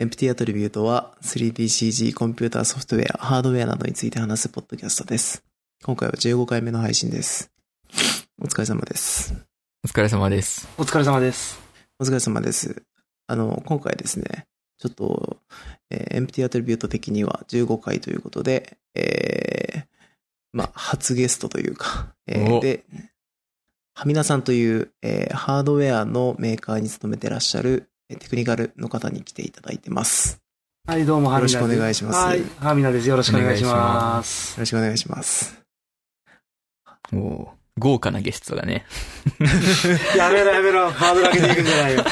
エンプティアトリビュートは 3DCG コンピューターソフトウェア、ハードウェアなどについて話すポッドキャストです。今回は15回目の配信です。お疲れ様です。お疲れ様です。お疲れ様です。お疲れ様です。あの、今回ですね、ちょっと、えーエンプティアトリビュート的には15回ということで、えー、まあ、初ゲストというか、えーおで、はみなさんという、えーハードウェアのメーカーに勤めてらっしゃる、えーテクニカルの方に来ていただいてます。はい、どうも、よろしくお願いしますはい、ハミナです。よろしくお願いしま。ますよろしくお願いします。おー豪華なゲストがね、やめろやめろ、ハードル上げていくんじゃないよ。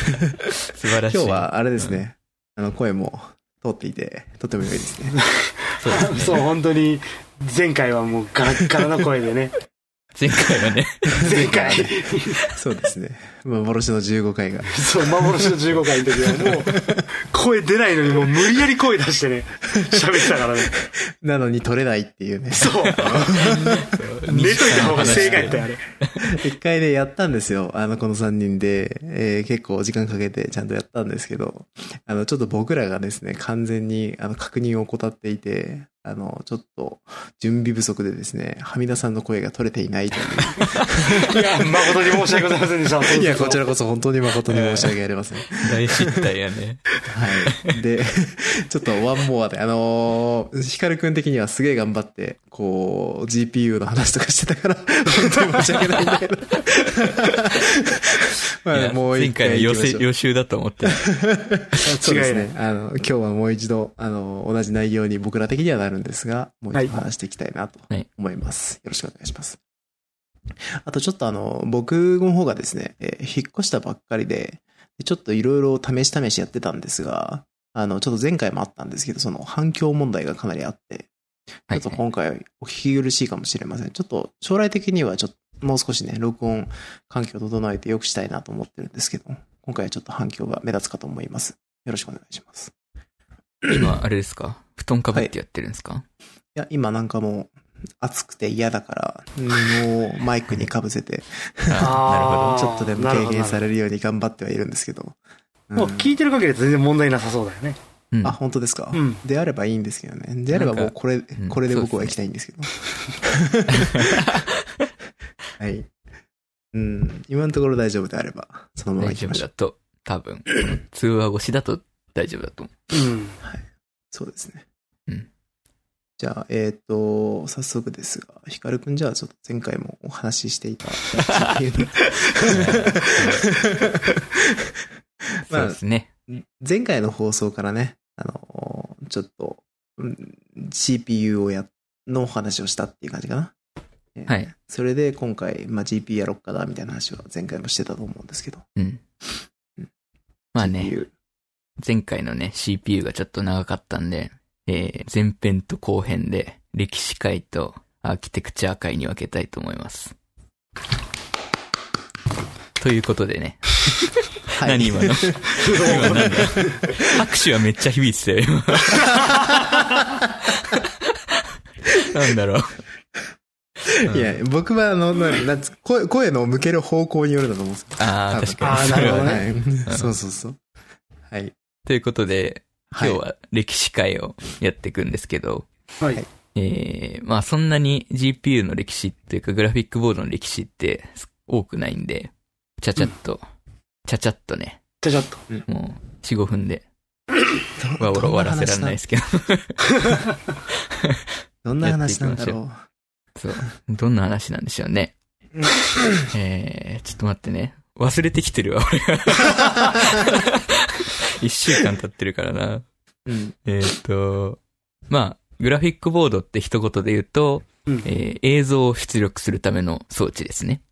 素晴らしい。今日はあれですね、あの、声も通っていて、とても良いですね。そうね。そう、本当に、前回はもうガラッガラの声でね。前回はね、前回、そうですね。幻の15回が。そう、幻の15回の時はもう、声出ないのにもう無理やり声出してね、喋ってたからね。なのに取れないっていうね。そう。寝といた方が正解やったよ、あれ。一回ね、やったんですよ。あの、この3人で、えー結構時間かけてちゃんとやったんですけど、あの、ちょっと僕らがですね、完全に、あの、確認を怠っていて、あの、ちょっと、準備不足でですね、はみ出さんの声が取れていないという。いや、誠に申し訳ございませんでした。いや、こちらこそ本当に誠に申し訳ありません。大失態やね。はい。で、ちょっとワンモアで、あのー、ヒカルくん的にはすげえ頑張って、こう、GPU の話とかしてたから、本当に申し訳ないんだけど。まあ、もう一前回は予習回行きましょう。予習だと思って。そうです違いね。あの、今日はもう一度、あの、同じ内容に僕ら的にはなるんですが、もう一度話していきたいなとはい思います。よろしくお願いします。あとちょっとあの、僕の方がですね、えー引っ越したばっかりで、でちょっといろいろ試し試しやってたんですが、あの、ちょっと前回もあったんですけど、その反響問題がかなりあって、ちはいょっと今回お聞き苦しいかもしれません。ちょっと将来的にはちょっともう少しね、録音環境を整えて良くしたいなと思ってるんですけど、今回はちょっと反響が目立つかと思います。よろしくお願いします。今、あれですか？布団かぶってやってるんですか、いや、今なんかもう暑くて嫌だから、布をマイクにかぶせて、あ あーちょっとでも軽減されるように頑張ってはいるんですけど。もう聞いてる限り全然問題なさそうだよね。なるほど。うんあ、本当ですか、うんであればいいんですけどね。であればもうこれ、んこれで僕は行きたいんですけど。はい。うん。今のところ大丈夫であれば、そのまま大行きましょう。丈夫だと、多分。通話越しだと大丈夫だと思うん。そうですね。うんじゃあ、えっ、と、早速ですが、ヒカルくんじゃあちょっと前回もお話ししていた。う。まあそうですね。前回の放送からね、あの、ちょっと、うん CPU をや、のお話をしたっていう感じかな。えーはい。それで今回、まあ、GPU やろっかな、みたいな話は前回もしてたと思うんですけど。うんうん。まあね、前回のね、CPU がちょっと長かったんで、えー前編と後編で、歴史界とアーキテクチャー界に分けたいと思います。ということでね。はい何今の？今なんだ？拍手はめっちゃ響いてたよ、今。なんだろう。いや、僕はあの、ななんつ声、声の向ける方向によるだと思うんですけど。ああ、確かに。あーなるほどね。はい。そうそうそう。はい。ということで、はい。今日は歴史会をやっていくんですけど、はい。えー、まあそんなに GPU の歴史っていうかグラフィックボードの歴史って多くないんで、ちゃちゃっと、ちゃちゃっとね、じゃあちょっと。もう4、5分で。終わらせられないですけど、どんな話なんだろ そう、どんな話なんでしょうね。えー、ちょっと待ってね。忘れてきてるわ、俺が。一週間経ってるからな。う。うん。えっ、と、まあ、グラフィックボードって一言で言うと、うんえー映像を出力するための装置ですね。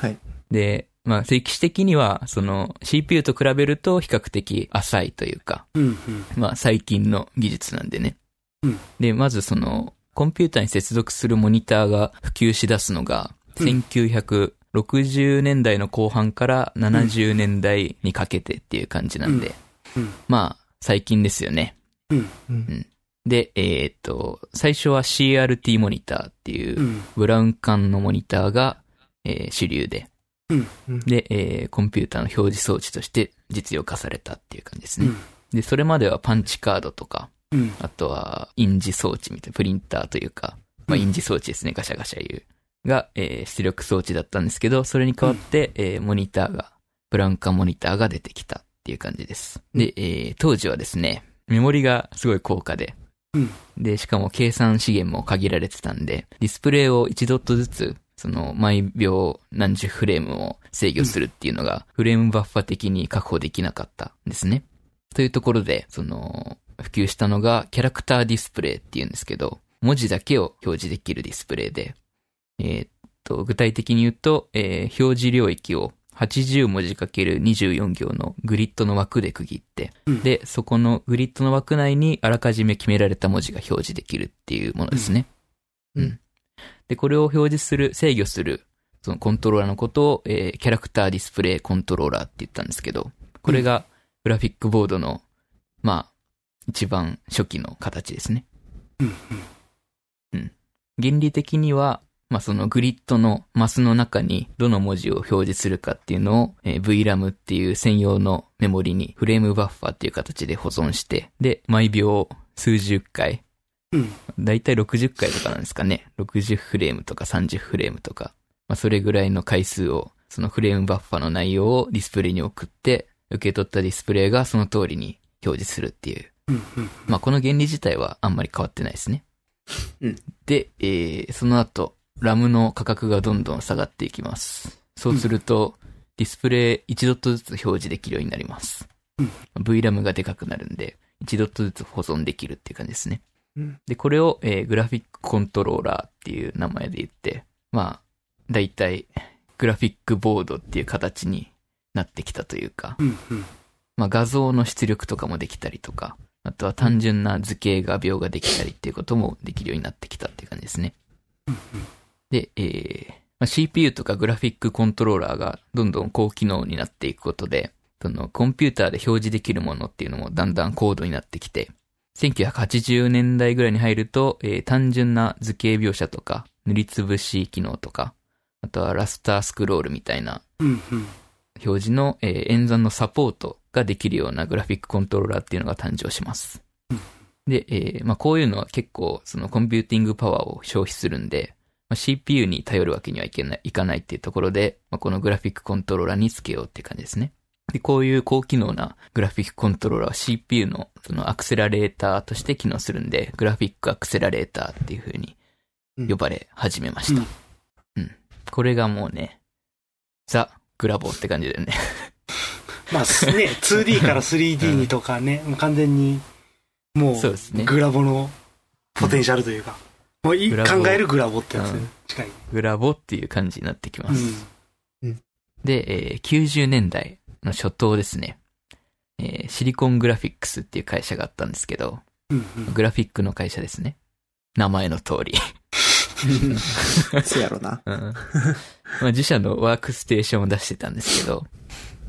はい。で、まあ、歴史的には、その CPU と比べると比較的浅いというか、うん。うん。まあ、最近の技術なんでね。うんで、まずその、コンピューターに接続するモニターが普及し出すのが、うん。1960年代の後半から70年代にかけてっていう感じなんで、うん。まあ、最近ですよね。で、えっ、と、最初は CRT モニターっていうう、ん。ブラウン管のモニターが、えー主流で、うん。で、えーコンピューターの表示装置として実用化されたっていう感じですね。で、それまではパンチカードとか、うん。あとは印字装置みたいな、プリンターというか、まあうん印字装置ですね、ガシャガシャ言う。が、えー出力装置だったんですけど、それに代わって、えーモニターが、ブラウン管モニターが出てきたっていう感じです。で、えー当時はですね、メモリがすごい高価で、うんで、しかも計算資源も限られてたんで、ディスプレイを1ドットずつ、その、毎秒何十フレームを制御するっていうのが、フレームバッファ的に確保できなかったんですね。というところで、その、普及したのが、キャラクターディスプレイっていうんですけど、文字だけを表示できるディスプレイで、えーっと、具体的に言うと、えー表示領域を80文字 ×24 行のグリッドの枠で区切って、うんで、そこのグリッドの枠内にあらかじめ決められた文字が表示できるっていうものですね。うんうん。で、これを表示する、制御する、そのコントローラーのことを、えーキャラクターディスプレイコントローラーって言ったんですけど、これがグラフィックボードの、まあ、一番初期の形ですね。うん。原理的には、まあ、そのグリッドのマスの中にどの文字を表示するかっていうのを、えー VRAM っていう専用のメモリにフレームバッファーっていう形で保存して、で、毎秒数十回、うん。だいたい60回とかなんですかね。60フレームとか30フレームとか。まあ、それぐらいの回数を、そのフレームバッファの内容をディスプレイに送って、受け取ったディスプレイがその通りに表示するっていう。うん。うん。まあ、この原理自体はあんまり変わってないですね。うんで、えー、その後、ラムの価格がどんどん下がっていきます。そうすると、ディスプレイ1ドットずつ表示できるようになります。うん VRAM がでかくなるんで、1ドットずつ保存できるっていう感じですね。うんで、これを、えーグラフィックコントローラーっていう名前で言って、まあ、だいたいグラフィックボードっていう形になってきたというか、うん。うん。まあ画像の出力とかもできたりとか、あとは単純な図形画描ができたりっていうこともできるようになってきたっていう感じですね。で、えーまあ、CPU とかグラフィックコントローラーがどんどん高機能になっていくことで、そのコンピューターで表示できるものっていうのもだんだん高度になってきて、1980年代ぐらいに入ると、えー単純な図形描写とか、塗りつぶし機能とか、あとはラスタースクロールみたいな。表示の、えー演算のサポートができるようなグラフィックコントローラーっていうのが誕生しますうん。で、えーまあ、こういうのは結構そのコンピューティングパワーを消費するんで、まあ、CPU に頼るわけにはいけない、いかないっていうところで、まあ、このグラフィックコントローラーにつけようって感じですね。で、こういう高機能なグラフィックコントローラーは CPU のそのアクセラレーターとして機能するんで、グラフィックアクセラレーターっていう風に呼ばれ始めました。うん。これがもうね、ザ・グラボって感じだよね。まあ、すね、2D から 3D にとかね、もう完全に、もう、そうですねグラボのポテンシャルというか、もういグラボ考えるグラボってやつうん近い。グラボっていう感じになってきまうす。ん。で、えー90年代の初頭ですね、えーシリコングラフィックスっていう会社があったんですけど、うん。うん。グラフィックの会社ですね。名前の通り。そうやろな。うんまあ自社のワークステーションを出してたんですけど、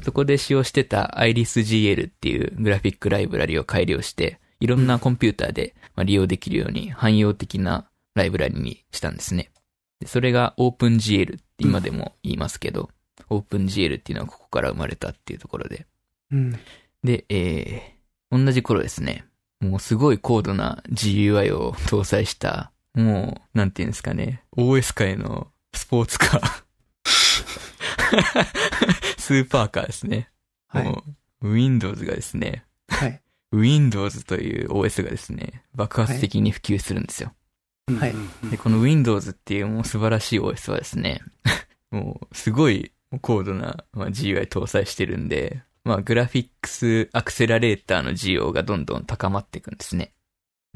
そこで使用してた IRISGL っていうグラフィックライブラリを改良して、いろんなコンピューターでまあ利用できるように汎用的なライブラリにしたんですね。でそれが OpenGL って今でも言いますけど、OpenGL っていうのはここから生まれたっていうところで。うん。で、えー、同じ頃ですね、もうすごい高度な GUI を搭載した、もう、なんていうんですかね、OS 界のスポーツカー。スーパーカーですね。はい。もう、Windows がですね、はい。Windows という OS がですね、爆発的に普及するんですよ。はいうんで、この Windows っていうもう素晴らしい OS はですね、もうすごい高度な、まあ、GUI 搭載してるんで、まあグラフィックスアクセラレーターの需要がどんどん高まっていくんですね。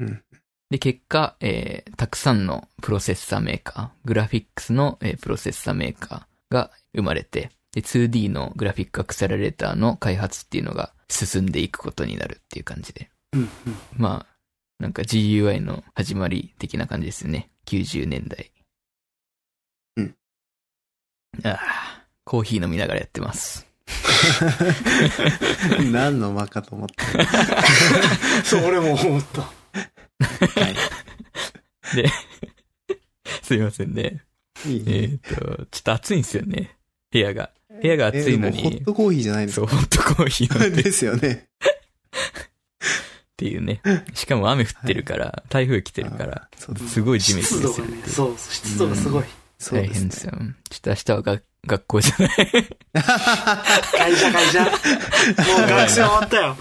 うん。で、結果、えー、たくさんのプロセッサーメーカー、グラフィックスの、えープロセッサーメーカーが生まれて、で、2D のグラフィックアクセラレーターの開発っていうのが進んでいくことになるっていう感じで。うんうんまあ、なんか GUI の始まり的な感じですよね。90年代。うん。ああ、コーヒー飲みながらやってます。何の間かと思った。そう、俺も思った。はい。で、すいませんね。いいえね。っ、と、ちょっと暑いんですよね。部屋が。部屋が暑いのにえーホッ、トコーヒーじゃないですそう、か。ホットコーヒーで。ですよね。っていうね。しかも雨降ってるから、台風来てるから、すすごいジメジ湿度がね、メするっていう。そう、湿度がすごい。大そうですね変ですよ。ちょっと明日はが学校じゃない。会社会社。もう学生終わったよ。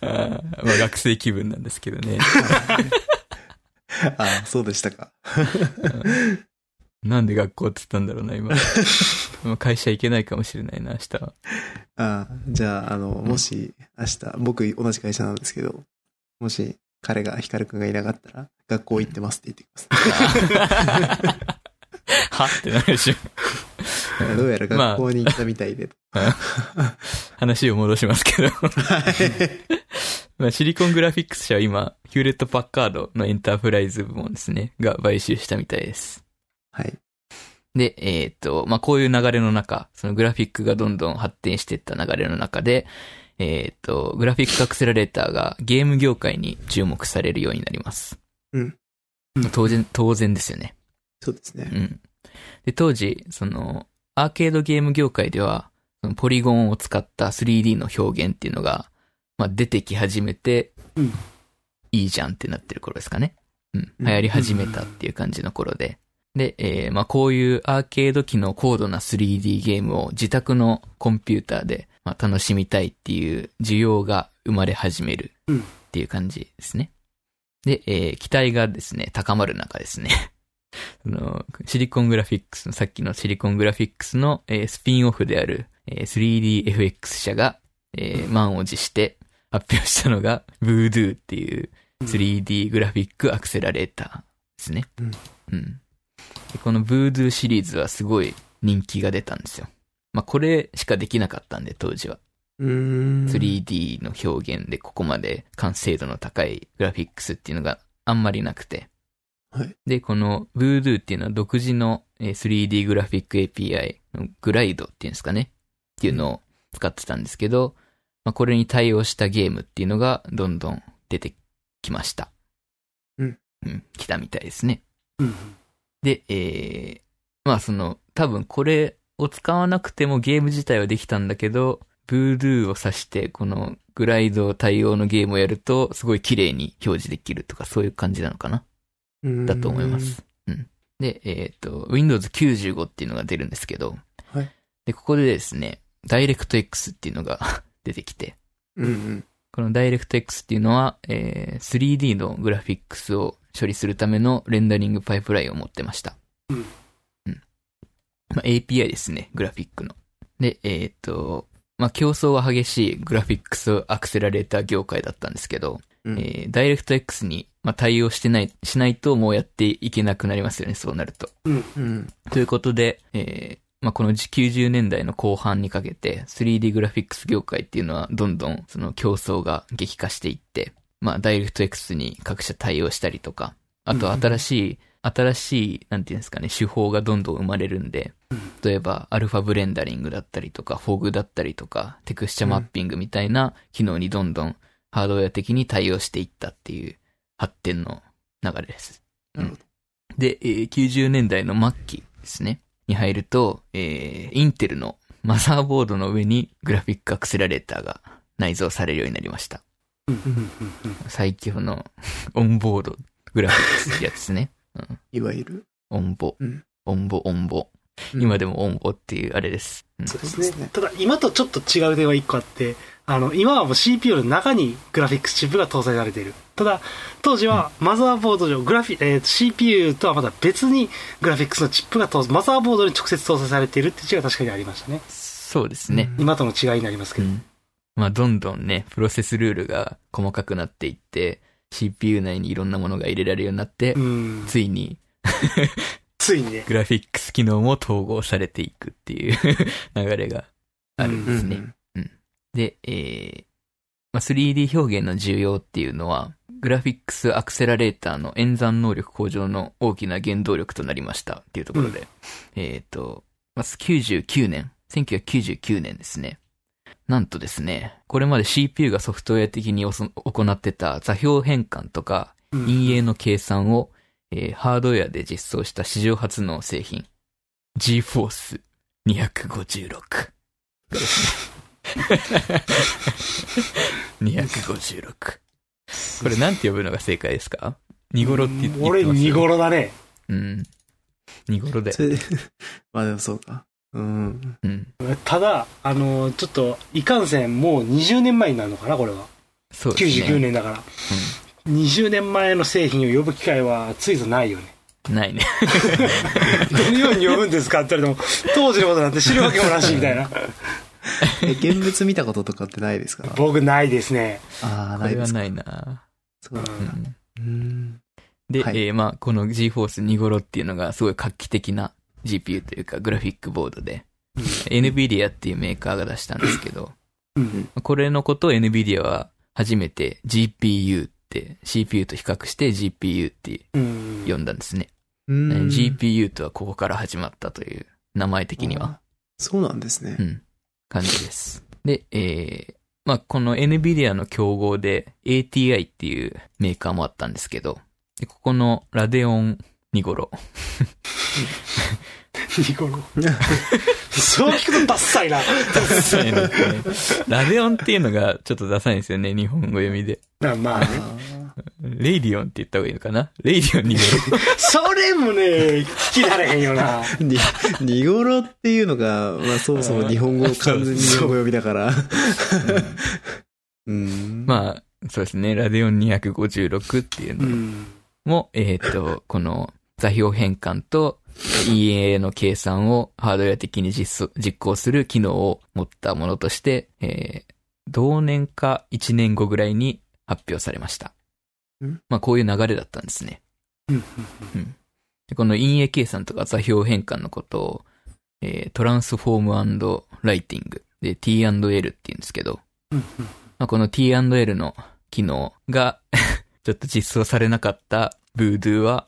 あーまあ学生気分なんですけどね。あそうでしたか。なんで学校って言ったんだろうな、今。まあ会社行けないかもしれないな、明日は。あじゃあ、あの、もし、明日、僕同じ会社なんですけど、もし、彼が、ヒカルくんがいなかったら、学校行ってますって言ってきます。は？ってなるでしょ。どうやら学校に行ったみたいで。話を戻しますけど。はい。まあ、シリコングラフィックス社は今、ヒューレット・パッカードのエンタープライズ部門ですね、が買収したみたいです。はい。で、えっ、と、まあ、こういう流れの中、そのグラフィックがどんどん発展していった流れの中で、えっ、と、グラフィックアクセラレーターがゲーム業界に注目されるようになります。うん。当然、当然ですよね。そうですね。うん。で、当時、その、アーケードゲーム業界では、そのポリゴンを使った 3D の表現っていうのが、まあ、出てき始めて、うんいいじゃんってなってる頃ですかね。うん。うん流行り始めたっていう感じの頃で。で、えーまあ、こういうアーケード機の高度な 3D ゲームを自宅のコンピューターで、まあ、楽しみたいっていう需要が生まれ始めるうんっていう感じですね。で、えー期待がですね、高まる中ですね。その、シリコングラフィックスの、さっきのシリコングラフィックスの、えースピンオフである、えー 3DFX 社が、えー満を持して発表したのが、Voodoo っていう 3D グラフィックアクセラレーターですね。うん。うん。でこの Voodoo シリーズはすごい人気が出たんですよ。まあ、これしかできなかったんで、当時は。うーん。3D の表現でここまで完成度の高いグラフィックスっていうのがあんまりなくて。はい。で、この Voodoo っていうのは独自のえー 3D グラフィック API のグライドっていうんですかね。っていうのを使ってたんですけど、まあ、これに対応したゲームっていうのがどんどん出てきました。うん。うん、来たみたいですね。うん。で、えー、まあその、多分これを使わなくてもゲーム自体はできたんだけど、Voodoo を指してこのグライド対応のゲームをやるとすごい綺麗に表示できるとかそういう感じなのかな？だと思います。うん。で、えっ、と、Windows 95っていうのが出るんですけど、はい。で、ここでですね、DirectX っていうのが 出てきて、うんうん。この DirectX っていうのは、えー 3D のグラフィックスを処理するためのレンダリングパイプラインを持ってました。うんうん。まあ、API ですね、グラフィックの。で、えっ、と、まあ、競争が激しいグラフィックスアクセラレーター業界だったんですけど、うんえー、DirectX に、まあ、対応してない、しないともうやっていけなくなりますよね、そうなると。うん。うん。ということで、えーまあ、この90年代の後半にかけて 3D グラフィックス業界っていうのはどんどんその競争が激化していって、まあ、ダイレクト X に各社対応したりとか、あと新しい、新しい、なんていうんですかね、手法がどんどん生まれるんで、例えばアルファブレンダリングだったりとか、フォグだったりとか、テクスチャマッピングみたいな機能にどんどんハードウェア的に対応していったっていう発展の流れです。で、えー90年代の末期ですね。に入ると、えーインテルのマザーボードの上にグラフィックアクセラレーターが内蔵されるようになりました。うん。うん。最強のオンボードグラフィックスってやつですね。うん、いわゆる。オンボ、うんオンボ、オンボ。今でもオンボっていうあれです。うんそうです。ねただ、今とちょっと違う点は一個あって、あの、今はもう CPU の中にグラフィックスチップが搭載されている。ただ、当時はマザーボード上、グラフィ、えー CPU とはまた別にグラフィックスのチップが搭載、マザーボードに直接搭載されているっていう違いが確かにありましたね。そうですね。今との違いになりますけど。うん。まあ、どんどんね、プロセスルールが細かくなっていって、CPU 内にいろんなものが入れられるようになって、うん。ついに ついにね。グラフィックス機能も統合されていくっていう 流れがあるんですね。で、えーまあ、3D 表現の重要っていうのは、グラフィックスアクセラレーターの演算能力向上の大きな原動力となりましたっていうところで、えっ、と、まず99年、1999年ですね。なんとですね、これまで CPU がソフトウェア的に行ってた座標変換とか、うん陰影の計算を、えーハードウェアで実装した史上初の製品、GForce 256がですね。256。これなんて呼ぶのが正解ですか？ニゴロって言ってます俺、ニゴロだね。うん。ニゴロで、まあでもそうか。うん。うん。ただ、あの、ちょっと、いかんせん、もう20年前になるのかな、これは。そうですね。99年だから。20年前の製品を呼ぶ機会はついぞないよね。うん。ないね。どのように呼ぶんですかって言われても、当時のことなんて知るわけもなし、みたいな。え、現物見たこととかってないですか？僕ないですね。ああ、こないですか。れはないなそうだうん。うん。で、はいえーまあ、この GForce ニゴロっていうのがすごい画期的な GPU というかグラフィックボードで、NVIDIA っていうメーカーが出したんですけど、うん。これのことを NVIDIA は初めて GPU って CPU と比較して GPU ってうん。呼んだんですね。うん。GPU とはここから始まったという名前的には。あ。そうなんですねう。ん。感じです。で、えー、まあ、この NVIDIA の競合で ATI っていうメーカーもあったんですけど、でここのラデオンニゴロ。ニゴロ。そう聞くとダッサいな。ダサいですねラデオンっていうのがちょっとダサいんですよね、日本語読みで。まあまあね。あレイディオンって言った方がいいのかな？レイディオンニゴそれもね、聞きられへんよな。ーに、ニゴロっていうのが、まあそもそも日本語、完全に日本語読みだから。うん。ロ。まあ、そうですね、ラデオン256っていううのん。も、えっ、と、この座標変換と EA の計算をハードウェア的に実装実行する機能を持ったものとして、えー同年か1年後ぐらいに発表されましたん。まあこういう流れだったんですね。うん。でこの陰影計算とか座標変換のことを、えートランスフォームライティングで T&L って言うんですけど、うん。まあ、この T&L の機能が ちょっと実装されなかったブードゥーは、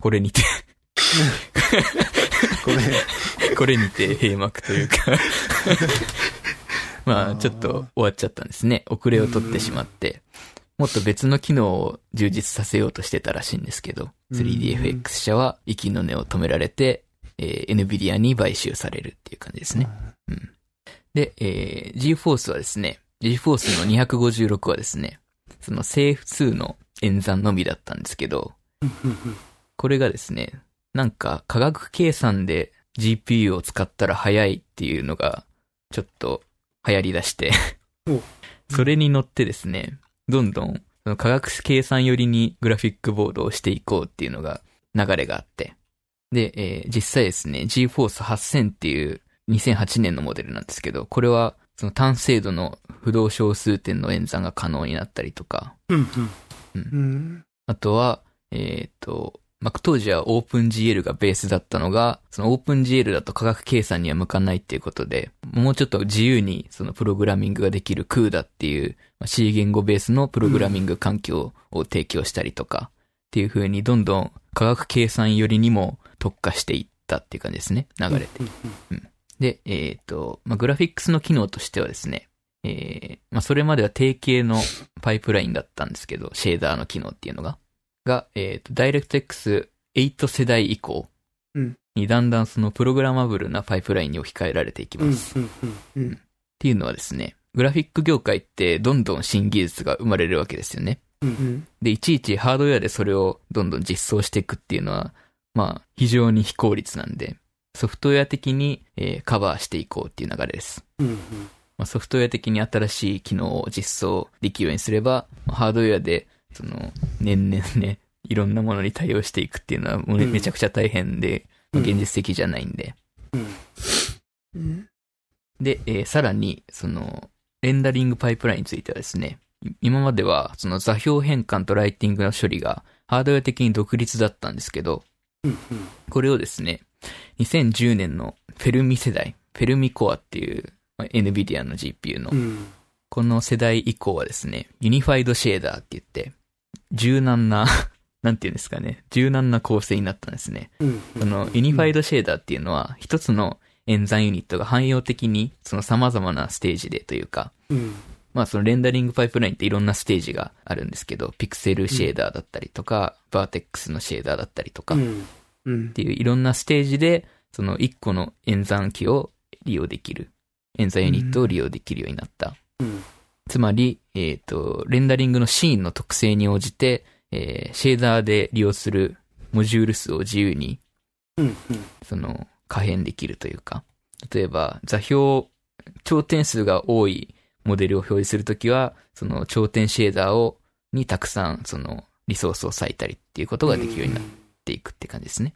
これにて、ごめん。これにて閉幕というかまあ、ちょっと終わっちゃったんですね。遅れを取ってしまって、もっと別の機能を充実させようとしてたらしいんですけど、3DFX 社は息の根を止められて、えー NVIDIA に買収されるっていう感じですね。うん。で、えー GForce はですね、GForce の256はですね、その整数の演算のみだったんですけど、これがですね、なんか科学計算で GPU を使ったら早いっていうのが、ちょっと流行り出して。お、それに乗ってですね、どんどんその科学計算寄りにグラフィックボードをしていこうっていうのが流れがあって、で、えー実際ですね、GForce 8000っていう2008年のモデルなんですけど、これはその単精度の不動小数点の演算が可能になったりとか、うん。うん。あとは、えっ、と、まあ、当時は OpenGL がベースだったのが、その OpenGL だと科学計算には向かないっていうことで、もうちょっと自由にそのプログラミングができる CUDA っていう、まあ C 言語ベースのプログラミング環境を提供したりとか、っていう風にどんどん科学計算寄りにも特化していったっていう感じですね、流れて。で、えっ、と、まあ、グラフィックスの機能としてはですね、えーまあ、それまでは定型のパイプラインだったんですけど、シェーダーの機能っていうのが。が、えっ、と、DirectX 8世代以降うんにだんだんそのプログラマブルなパイプラインに置き換えられていきうん。ます。っうん。ていうのはですね、グラフィック業界ってどんどん新技術が生まれるわけですよね。うん。で、いちいちハードウェアでそれをどんどん実装していくっていうのは、まあ、非常に非効率なんで、ソフトウェア的に、えーカバーしていこうっていう流れです。うん。まあ、ソフトウェア的に新しい機能を実装できるようにすれば、まあハードウェアで、その、年々ね、いろんなものに対応していくっていうのはもうねうんめちゃくちゃ大変で、まあ現実的じゃないんで。うん。で、えーさらに、その、レンダリングパイプラインについてはですね、い今までは、その座標変換とライティングの処理が、ハードウェア的に独立だったんですけど、これをですね、2010年のフェルミ世代、フェルミコアっていう、まあ NVIDIA の GPU のうん。この世代以降はですね、ユニファイドシェーダーって言って、柔軟な、なんていうんですかね、柔軟な構成になったんですね。うん。その、ユニファイドシェーダーっていうのは、一つの演算ユニットが汎用的に、その様々なステージでというか、うん。まあそのレンダリングパイプラインっていろんなステージがあるんですけど、ピクセルシェーダーだったりとか、バーテックスのシェーダーだったりとか、っていういろんなステージで、その一個の演算機を利用できる、演算ユニットを利用できるようになった。うん。つまり、えっ、と、レンダリングのシーンの特性に応じて、えーシェーダーで利用するモジュール数を自由に、うん、うん。その、可変できるというか、例えば、座標、頂点数が多いモデルを表示するときは、その頂点シェーダーを、にたくさん、その、リソースを割いたりっていうことができるようになっていくって感じですね。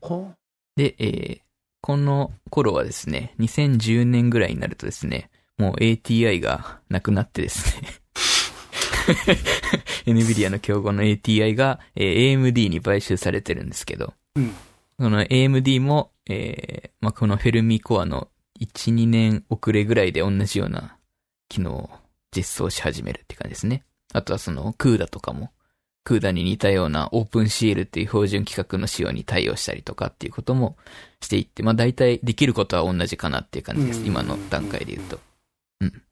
ほで、えーこの頃はですね、2010年ぐらいになるとですね、もう ATI がなくなってですね、NVIDIA の競合の ATI が、えー AMD に買収されてるんですけど、うん。その AMD も、えーまあ、このフェルミコアの1、2年遅れぐらいで同じような機能を実装し始めるって感じですね。あとはその CUDA とかも、CUDA に似たような OpenCL っていう標準規格の仕様に対応したりとかっていうこともしていって、まあ大体できることは同じかなっていう感じです。うん今の段階で言うと。うん。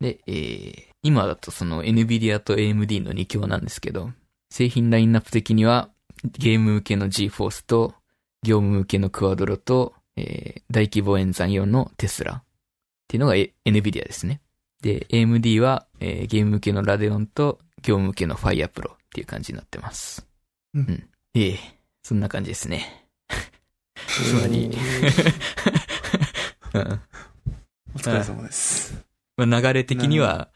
で、えー、今だとその NVIDIA と AMD の2強なんですけど、製品ラインナップ的にはゲーム向けの GForce と業務向けのクワドロと、えー大規模演算用のテスラっていうのがえ NVIDIA ですね。で、AMD は、えーゲーム向けのラデオンと業務向けの Fire Pro っていう感じになってます。うんええそんな感じですね。つまり、う んお疲れ様です。まあ、流れ的には、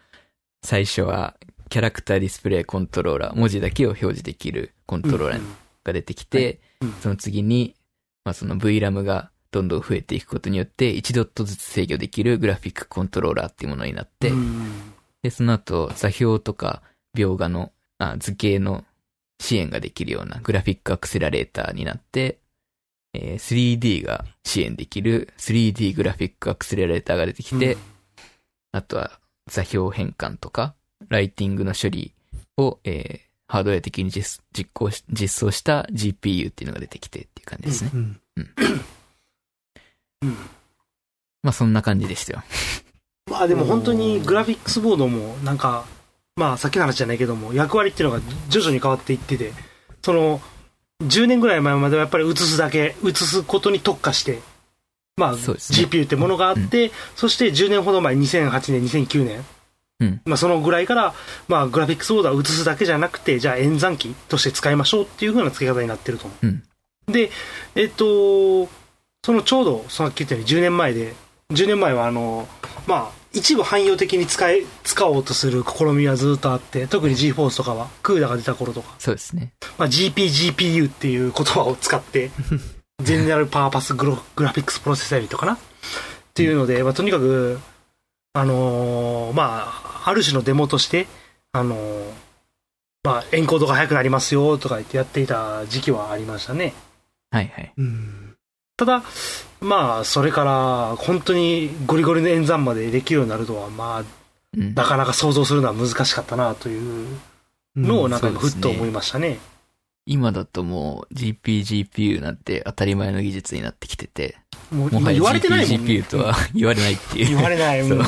最初は、キャラクターディスプレイコントローラー、文字だけを表示できるコントローラーが出てきて、うん。その次に、まあ、その VRAM がどんどん増えていくことによって、1ドットずつ制御できるグラフィックコントローラーっていうものになって、うん。で、その後、座標とか描画の、あ、図形の支援ができるようなグラフィックアクセラレーターになって、えー 3D が支援できる 3D グラフィックアクセラレーターが出てきて、あとは座標変換とか、ライティングの処理を、えーハードウェア的に実実行し、実装した GPU っていうのが出てきてっていう感じですね。うん。うんまあそんな感じでしたよ。まあでも本当にグラフィックスボードもなんか、まあさっきの話じゃないけども、役割っていうのが徐々に変わっていってて、その、10年ぐらい前まではやっぱり映すだけ、映すことに特化して、まあ、ね GPU ってものがあって、そして10年ほど前、2008年、2009年、うん。まあそのぐらいから、まあグラフィックスボードは映すだけじゃなくて、じゃあ演算機として使いましょうっていう風な付け方になってると思う。うん。で、えっと、そのちょうど、さっき言ったように10年前で、10年前はあの、まあ、一部汎用的に使い、使おうとする試みはずっとあって、特に GForce とかは、CUDA が出た頃とか、そうですね。まあ、GP、GPU っていう言葉を使って、ゼネラルパーパスグログラフィックスプロセッサーユニットかな？っていうので、まあ、とにかく、あのーまあ、ある種のデモとして、あのーまあ、エンコードが速くなりますよとか言ってやっていた時期はありましたね。はいはい。うん。ただ、まあ、それから、本当にゴリゴリの演算までできるようになるとは、まあ、うん。なかなか想像するのは難しかったなというのを、なんかふっと思いましたね。今だともう GP、GPU なんて当たり前の技術になってきてて、もう言われてないもんね。GPU とは言われないっていう。言われない。も う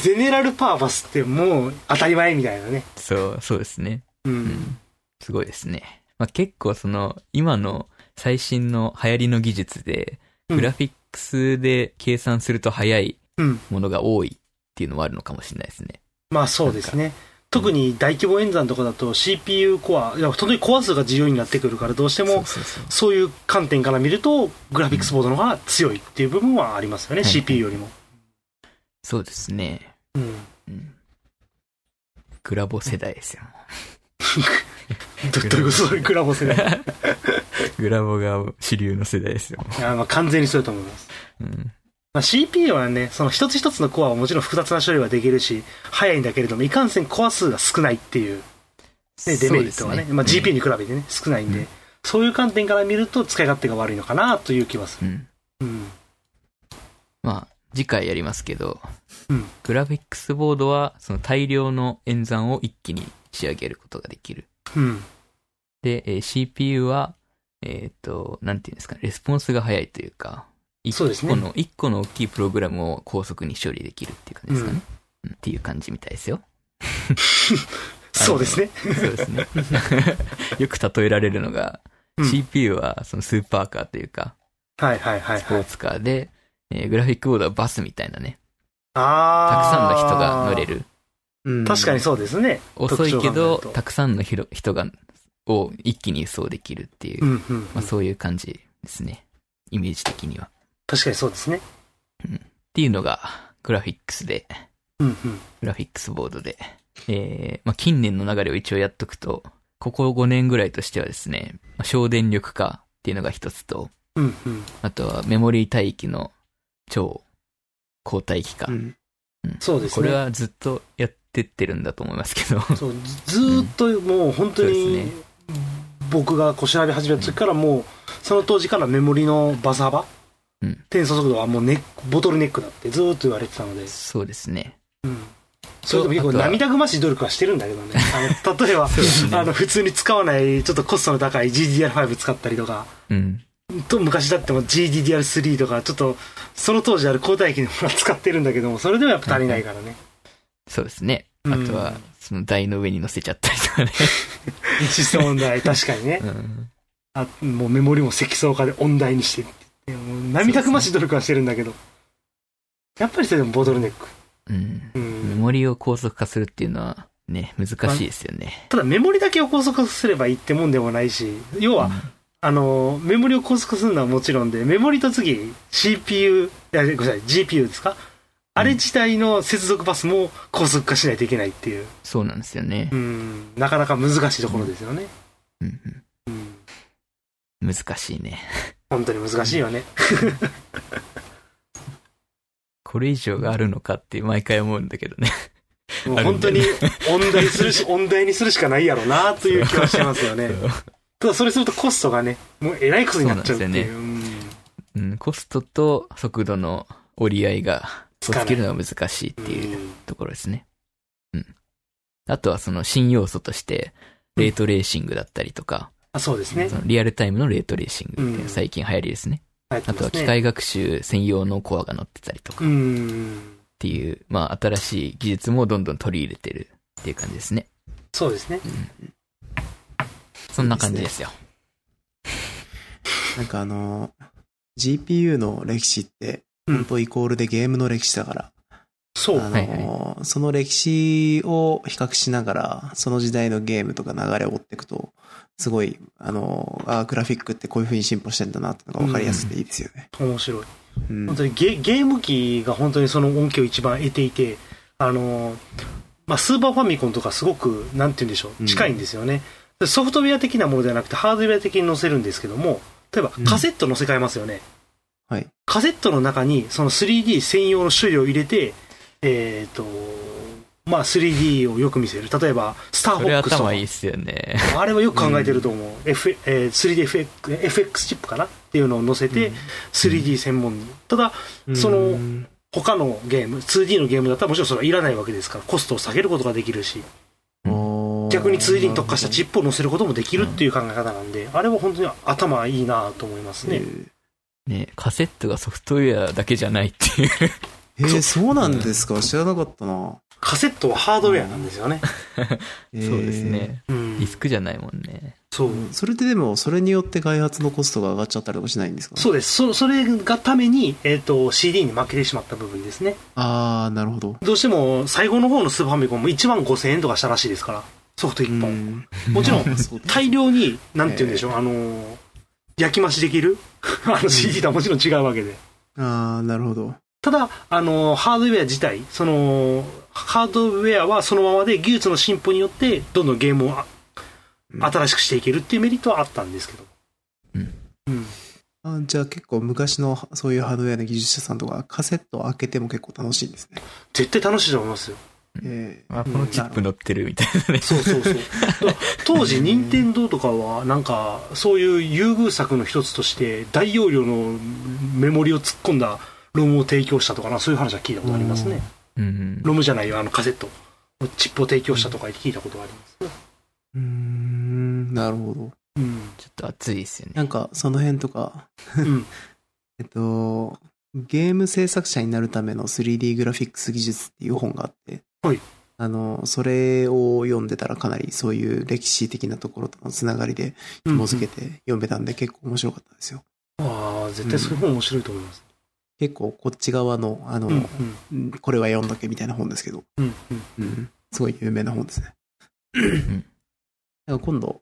ゼネラルパーパスってもう当たり前みたいなね。そう、そうですね。う。うんん。すごいですね。まあ、結構その、今の最新の流行りの技術で、うんグラフィックスで計算すると早いうん。ものが多いっていうのもあるのかもしれないですね。まあそうですね。特に大規模演算とかだと CPU コア、いや、本当にコア数が自由になってくるから、どうしてもそういう観点から見ると、グラフィックスボードの方が強いっていう部分はありますよね、はい CPU よりも。そうですね。うん。うん。グラボ世代ですよ。どどういうこと？それグラボ世代。グラボが主流の世代ですよ。いやまあ完全にそうだと思います。うん。まあ、CPU はね、その一つ一つのコアはもちろん複雑な処理はできるし、早いんだけれども、いかんせんコア数が少ないっていう、ね、デメリットはね、まあ、GPU に比べてね、少ないんで、うんそういう観点から見ると使い勝手が悪いのかなという気はする。うん。うん。まあ、次回やりますけど、うんグラフィックスボードは、その大量の演算を一気に仕上げることができる。うん。で、えー CPU は、えっ、と、なんていうんですかね、レスポンスが早いというか、一そうですね個の、一個の大きいプログラムを高速に処理できるっていう感じですかね。うんっていう感じみたいですよ。そうですね。そうですね。よく例えられるのが、うん CPU はそのスーパーカーというか、はいはいはいスポーはい。ツカーで、えーグラフィックボードはバスみたいなね、あたくさんの人が乗れる。る。うん確かにそうですね。遅いけど、たくさんの人人が、を一気に輸送できるっていう、うんうん。まあそういう感じですね。イメージ的には。確かにそうですね。っていうのが、グラフィックスで、うんうん。グラフィックスボードで。えー、まあ近年の流れを一応やっとくと、ここ5年ぐらいとしてはですね、まあ省電力化っていうのが一つと、うんうん。あとはメモリー帯域の超高帯域化。うんそうですね。これはずっとやってってるんだと思いますけど。そう、ずっともう本当に僕がこう調べ始めた時からもう、その当時からメモリのバス幅、うん転送速度はもうネック、ボトルネックだってずーっと言われてたので、そうですね。うん。それでも結構涙ぐましい努力はしてるんだけどね。あの、例えば、あの、普通に使わない、ちょっとコストの高い GDDR5 使ったりとか、うん。と昔だっても GDDR3 とか、ちょっと、その当時ある交代機のものは使ってるんだけども、それでもやっぱ足りないからね。そうですね。うんあとは、その台の上に乗せちゃったりとかね。思想問題、確かにね。うん。あもうメモリも積層化で音大にしてもう涙ぐましい努力はしてるんだけど、やっぱりそれでもボトルネック。うん。うメん。モリを高速化するっていうのは、ね、難しいですよね。ただメモリだけを高速化すればいいってもんでもないし、要は、あの、メモリを高速化するのはもちろんで、メモリと次、CPU、ごめんなさい、GPU ですか？あれ自体の接続バスも高速化しないといけないっていう、そうなんですよねう。ん、なかなか難しいところですよね。うんうんうん、難しいね。本当に難しいよね。これ以上があるのかって毎回思うんだけどね。もう本当に音大するし、音大にするしかないやろなという気はしてますよね。ただそれするとコストがね、もうえらいことになっちゃうっていう。そううんうん、コストと速度の折り合いが、つかないをつけるのが難しいっていううんところですね。うん。あとはその新要素として、レートレーシングだったりとか、あそうですねそ。のリアルタイムのレートレーシングって最近流行りですね。入ってあとは機械学習専用のコアが載ってたりとかうっん。ていう、まあ新しい技術もどんどん取り入れてるっていう感じですね。そうですね。そんな感じですよ。なんかあの、GPU の歴史って、うん本当イコールでゲームの歴史だから、そう。あの、はいその歴史を比較しながら、その時代のゲームとか流れを追っていくと、すごい、あの、あグラフィックってこういう風に進歩してんだなってのが分かりやすくていいですよね。面白い。うん。本当にゲゲーム機が本当にその恩恵を一番得ていて、あの、まあ、スーパーファミコンとかすごく、なんて言うんでしょう、うん近いんですよね。でソフトウェア的なものではなくて、ハードウェア的に載せるんですけども、例えばカセット載せ替えますよね。はい。カセットの中にその 3D 専用の処理を入れて、えっ、と、まあ 3D をよく見せる。例えば、スターフォックスとか頭いいっすよね。あれはよく考えてると思う。F えー 3DFX FX チップかなっていうのを載せて、3D 専門に。ただ、そのうん他のゲーム、2D のゲームだったらもちろんそれはいらないわけですから、コストを下げることができるし、逆に 2D に特化したチップを載せることもできるっていう考え方なんで、あれは本当に頭いいなと思いますね。ね、カセットがソフトウェアだけじゃないっていう。えー、そうなんですか？知らなかったな。カセットはハードウェアなんですよね。えーそうです。ね。うんディスクじゃないもんね。そう。それってでも、それによって開発のコストが上がっちゃったりとかしないんですかそうです。そそれがために、えっ、と、CD に負けてしまった部分ですね。あー、なるほど。どうしても、最後の方のスーパーファミコンも1万5000円とかしたらしいですから、ソフト1本。うんもちろん、大量に、なんて言うんでしょう、あのー、焼き増しできる？あの CD とはもちろん違うわけで。あー、なるほど。ただ、あのー、ハードウェア自体、その、ハードウェアはそのままで技術の進歩によって、どんどんゲームを新しくしていけるっていうメリットはあったんですけど。うん。うん。あじゃあ結構昔のそういうハードウェアの技術者さんとかカセットを開けても結構楽しいんですね。絶対楽しいと思いますよ。えあ、このチップ乗ってるみたいなね。そうそうそう。当時、任天堂とかは、なんか、そういう優遇策の一つとして、大容量のメモリを突っ込んだロムを提供したとかな、そういう話は聞いたことありますね。うん。ロムじゃないよ、あのカセット。チップを提供したとか聞いたことがあります。ー、うーん、なるほど。うん。ちょっと熱いですよね。なんかその辺とか、うん。えっと、ゲーム制作者になるための 3D グラフィックス技術っていう本があって、はい。あの、それを読んでたらかなりそういう歴史的なところとのつながりで紐付けて読めたんで結構面白かったですよ。ああ、絶対そういう本面白いと思います。結構こっち側の、あの、うんうん。これは読んどけみたいな本ですけど、うんうん。うん、すごい有名な本ですね。んなんか今度、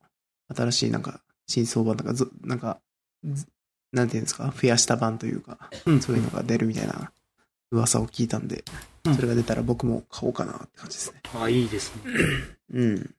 新しいなんか、新装版とかず、なんか、ずなんていうんですか、増やした版というか、うんそういうのが出るみたいな噂を聞いたんで、うんそれが出たら僕も買おうかなって感じですね。あ、いいですね。うん。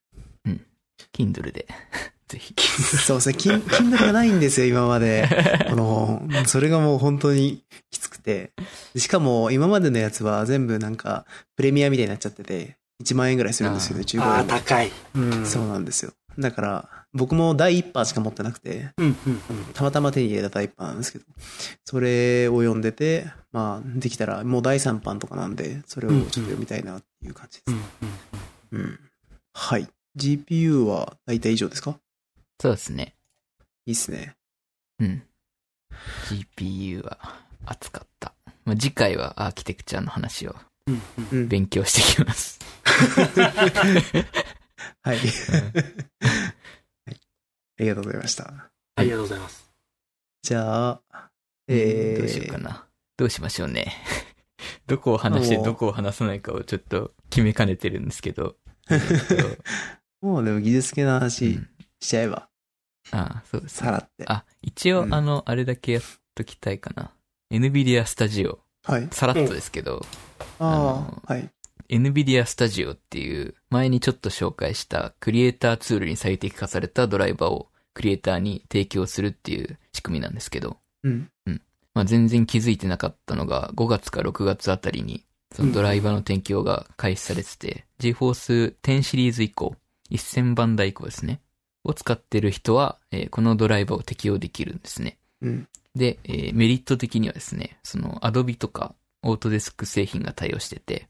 Kindle で、ぜひ。そうですね、キン、Kindle がないんですよ、今まで。この、それがもう本当にきつくて。でしかも、今までのやつは全部なんか、プレミアみたいになっちゃってて、1万円ぐらいするんですよね、中ああ、古でも高い。うん。そうなんですよ。だから、僕も第1版しか持ってなくて、うんうんたまたま手に入れた第1版なんですけど、それを読んでて、まあ、できたら、もう第3版とかなんで、それをちょっと読みたいなっていう感じですうん。うんうん。はい。GPU は大体以上ですか？そうですね。いいっすね。うん。GPU は熱かった。まあ、次回はアーキテクチャの話を。勉強してきます。はい。はい ありがとうございました。ありがとうございます。じゃあ、えー、どうしようかな。どうしましょうね。どこを話してどこを話さないかをちょっと決めかねてるんですけど。えっともうでも技術系のう話んしちゃえば、あそうですね。さらって。あ、一応、うんあの、あれだけやっときたいかな。NVIDIA Studio。はい。さらっとですけど、あのあ、はい。NVIDIA Studio っていう、前にちょっと紹介したクリエイターツールに最適化されたドライバーをクリエイターに提供するっていう仕組みなんですけど、うん。まあ、全然気づいてなかったのが5月か6月あたりにそのドライバーの提供が開始されてて、GForce 10シリーズ以降、1000番台以降ですね、を使ってる人は、えーこのドライバーを適用できるんですね。うん。で、えーメリット的にはですね、その Adobe とか Autodesk 製品が対応してて、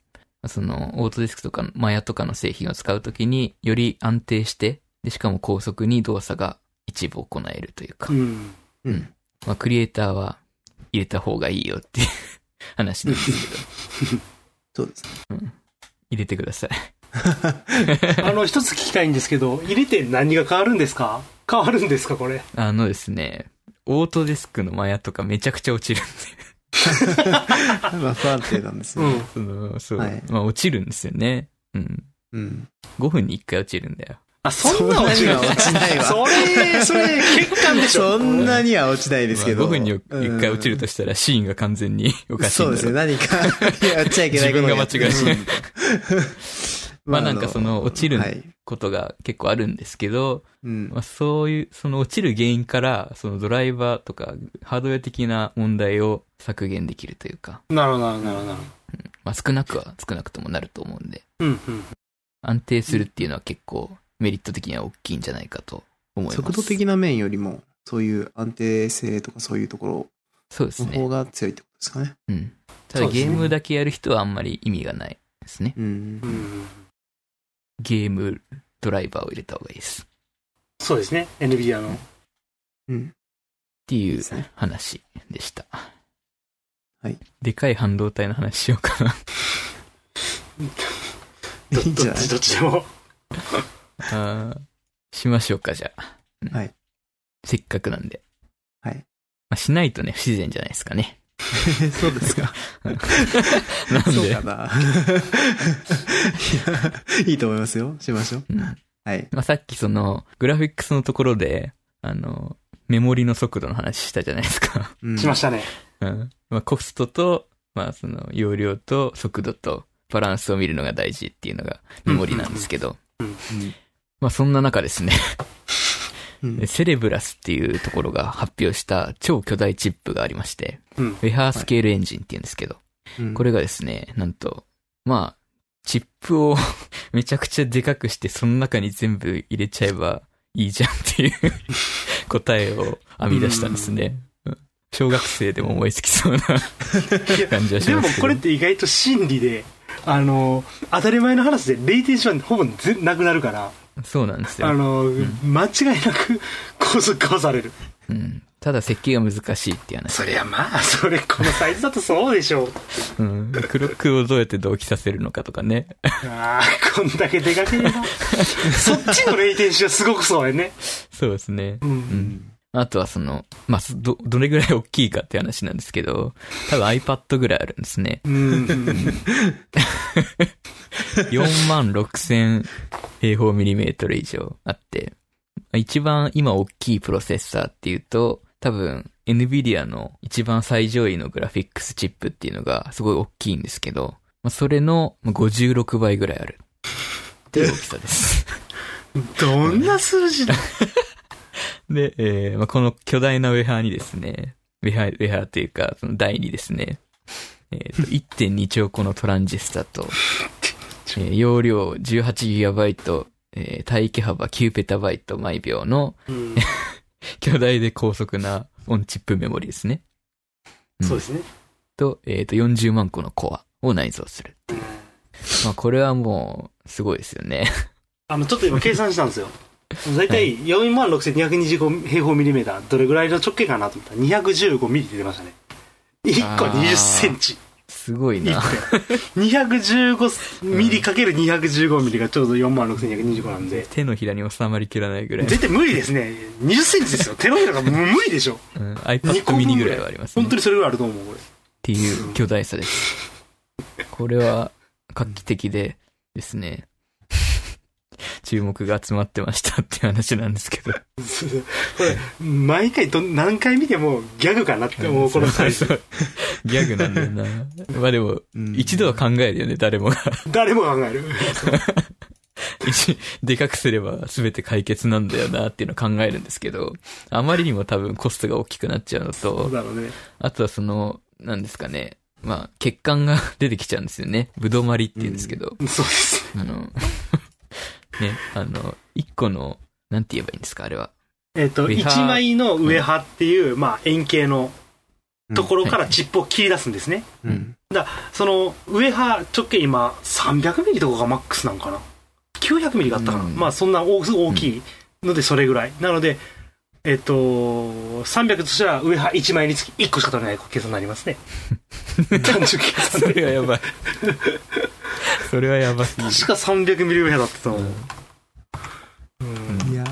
その Autodesk とか Maya とかの製品を使うときにより安定して、で、しかも高速に動作が一部行えるというかう、ん。うん。まあ、クリエイターは入れた方がいいよっていう 話なんですけど、そうですね。入れてください。あの、一つ聞きたいんですけど、入れて何が変わるんですか？変わるんですかこれ？あのですね、オートデスクのマヤとかめちゃくちゃ落ちるん まあ、不安定なんですよね。うん。で、その、そう、はいまあ落ちるんですよね。うん。うん。5分に1回落ちるんだよ。あ、そんな落ちるそんなには落ちないわそれ、それ、欠陥でしょ。そんなには落ちないですけど。まあ5分に1回落ちるとしたらシーンが完全におかしいんだろそうですね。何かやっちゃいけない自分が間違えうん まあなんかその落ちるはい。ことが結構あるんですけど、うんまあ、そういう、その落ちる原因から、そのドライバーとかハードウェア的な問題を削減できるというか、なるほど、なるほど。まあ少なくは少なくともなると思うんで、うん、うん。安定するっていうのは結構メリット的には大きいんじゃないかと思います。速度的な面よりも、そういう安定性とかそういうところの方そうですね。が強いってことですかね。うん。ただゲームだけやる人はあんまり意味がないですね。うんう。ん。ゲームドライバーを入れた方がいいです。っそうですね。NVIDIA の。うん。ていう話でした。はい。でかい半導体の話しようかな。いいんじゃない？どっち、どっちでも。あーしましょうか、じゃあ。うんはい。せっかくなんで。はい。まあ、しないとね、不自然じゃないですかね。そうですか。なんで？そうか、な。いや、いいと思いますよ。しましょう。うんはい。まあ、さっきその、グラフィックスのところで、あの、メモリの速度の話したじゃないですか。うんしましたね。うん。まあ、コストと、まあ、その、容量と速度とバランスを見るのが大事っていうのがメモリなんですけど、うんまあ、そんな中ですね、うんセレブラスっていうところが発表した超巨大チップがありまして、うん。ウェハースケールエンジンっていうんですけど、うんこれがですね、なんと、まあ、チップを めちゃくちゃでかくして、その中に全部入れちゃえばいいじゃんっていう 答えを編み出したんですね。うん小学生でも思いつきそうな 感じはします。でもこれって意外と真理で、あの、当たり前の話で0.1はほぼぜなくなるから、そうなんですよ。あの、ん間違いなく高速化される。うん。ただ設計が難しいっていう話。そりゃまあ、それこのサイズだとそうでしょう。うん。クロックをどうやって同期させるのかとかね。ああ、こんだけでかければ。そっちの0.1はすごくそうやね。そうですね。う。うんん。あとはその、まあ、ど、どれぐらい大きいかって話なんですけど、多分 iPad ぐらいあるんですね。うん。4万6千平方ミリメートル以上あって、一番今大きいプロセッサーっていうと、多分 NVIDIA の一番最上位のグラフィックスチップっていうのがすごい大きいんですけど、まあ、それのまあ56倍ぐらいある。っていう大きさです。どんな数字だ？で、えーまあ、この巨大なウェハーにですね、ウェハー、ウェハーというか、その台にですね、えーと 1.2兆個のトランジスタと、えー容量 18GB、えー帯域幅9ペタバイト毎秒のうん。巨大で高速なオンチップメモリですね。うんそうですね。と、えっ、と、40万個のコアを内蔵する。まあ、これはもう、すごいですよね。あの、ちょっと今計算したんですよ。だいたい46,225平方ミリメーター、どれぐらいの直径かなと思ったら、215ミリって出ましたね。1個20センチ。すごい1な。個。215ミリかける215ミリがちょうど46,225なんで。手のひらに収まりきらないぐらい。絶対無理ですね。20センチですよ。手のひらが無理でしょ。うん、二 iPad 個分 mini ぐらいはありますね。本当にそれぐらいあると思う、これ。っていう巨大さです。これは画期的でですね、注目が集まってましたっていう話なんですけど。これ、毎回ど、何回見てもギャグかなって思う、このサイズ。そうギャグなんだよな。まあでも、うん一度は考えるよね、誰もが。誰も考える。一でかくすれば全て解決なんだよなっていうのを考えるんですけど、あまりにも多分コストが大きくなっちゃうのと、ね。あとはその、なんですかね、まあ、血管が出てきちゃうんですよね。ぶどまりって言うんですけど、そうです。あの、ね、あの、一個の、なんて言えばいいんですか、あれは。えっと、ウェハー1枚の上刃っていう、まあ、円形のところからチップを切り出すんですね。うん。その、上刃直径今、300ミリとかがマックスなんかな？900ミリがあったかな？うんまあ、そんな大大きいので、それぐらい。なので、えっと、300としたら上刃1枚につき1個しか取れない計算になりますね。単純計算そで。れはやばい。それはやばすぎる。確か300ミリ上刃だったと思う。うんいや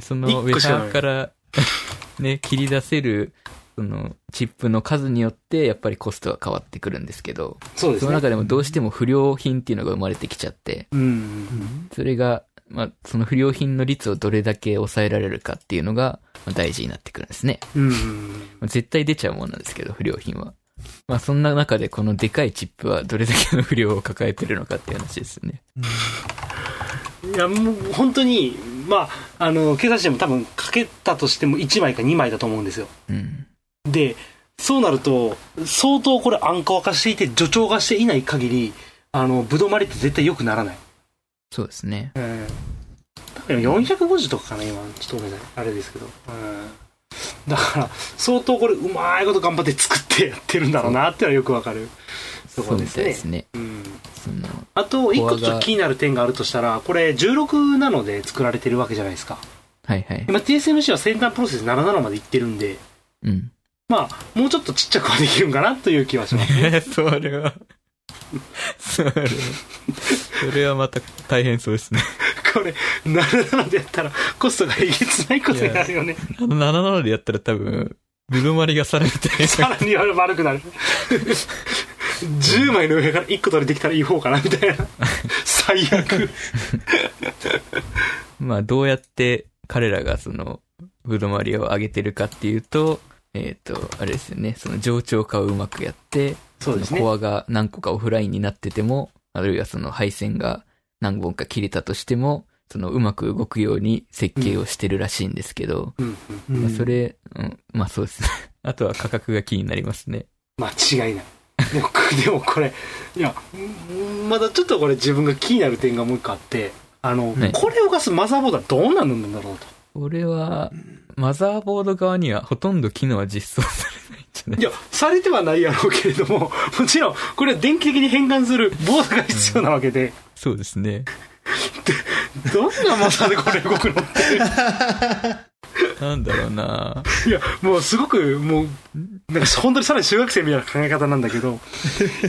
そのウェ一個しかないハーから、ね、切り出せる、その、チップの数によって、やっぱりコストが変わってくるんですけど、そうですね。その中でもどうしても不良品っていうのが生まれてきちゃって、うん。それが、まあ、その不良品の率をどれだけ抑えられるかっていうのが、まあ大事になってくるんですね。うん。まあ絶対出ちゃうもんなんですけど、不良品は。まあ、そんな中でこのでかいチップはどれだけの不良を抱えてるのかっていう話ですよね。いや、もう本当に、まあ、あの、計算しても多分かけたとしても1枚か2枚だと思うんですよ。うん。で、そうなると、相当これ暗号化していて助長化していない限り、あの、ぶどうまりって絶対良くならない。そうですね。うん。多分450とかかな、今。ちょっとごめんなさい。あれですけど。うん。だから、相当これうまいこと頑張って作ってやってるんだろうなってのはよくわかるところですねで。すね。うん。その、あと、一個ちょっと気になる点があるとしたら、これ16ナノで作られてるわけじゃないですか。はいはい。今 TSMC は先端プロセス7ナノまでいってるんで、うん。まあ、もうちょっとちっちゃくはできるんかなという気はします。え、それは、それは、それはまた大変そうですね。これ、7ナノでやったらコストがえげつないことになるよね。7なのでやったら多分、ぶどまりがさらに大変。さらに悪くなる。10枚の上から1個取れてきたらいい方かなみたいな。最悪。まあ、どうやって彼らがその、ぶどまりを上げてるかっていうと、えっ、と、あれですよね、その冗長化をうまくやって、そうですねのコアが何個かオフラインになってても、あるいはその配線が何本か切れたとしても、そのうまく動くように設計をしてるらしいんですけど、うんうん。うんまあそれ、うん、まあそうですね。あとは価格が気になりますね。間違いない。でも、でもこれ、いや、んまだちょっとこれ自分が気になる点がもう一個あって、あの、はいこれを動かすマザーボードはどうなるんだろうと。これは、マザーボード側にはほとんど機能は実装されないんじゃない？いや、されてはないやろうけれども、もちろん、これは電気的に変換するボードが必要なわけで、そうですね。どんなマザーでこれ動くのって。なんだろうないや、もうすごく、もう、なんか本当にさらに中学生みたいな考え方なんだけど、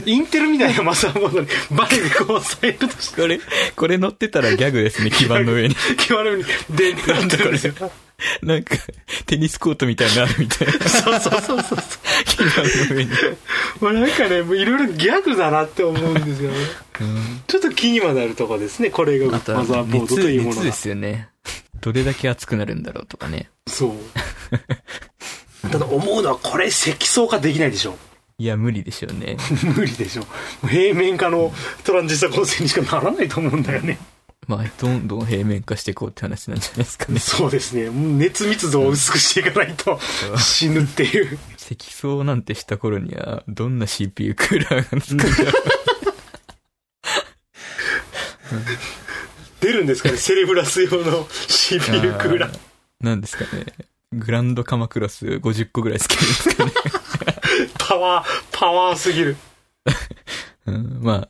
インテルみたいなマザーボードにバネでこう押さえるとして、これ、これ乗ってたらギャグですね、基盤の上に。決まるように、でなんですよ。なんか、テニスコートみたいなのあるみたいな。そうそうそうそう。基板の上に。まあなんかね、もういろいろギャグだなって思うんですよね。うんちょっと気にはなるとこですね。これがマザーボードというものがで。すよね。どれだけ熱くなるんだろうとかね。そう。ただ思うのはこれ積層化できないでしょ。いや、無理でしょうね。無理でしょ。もう平面化のトランジスタ構成にしかならないと思うんだよね。まあ、どん どん平面化していこうって話なんじゃないですかね。そうですね。熱密度を薄くしていかないと死ぬっていう。積層なんてした頃には、どんな CPU クーラーがつくんだろ出るんですかね セレブラス用の CPU クーラー。う。なんですかね。グランドカマクロス50個ぐらいつけるんですかね。パワー、パワーすぎる。うん、ま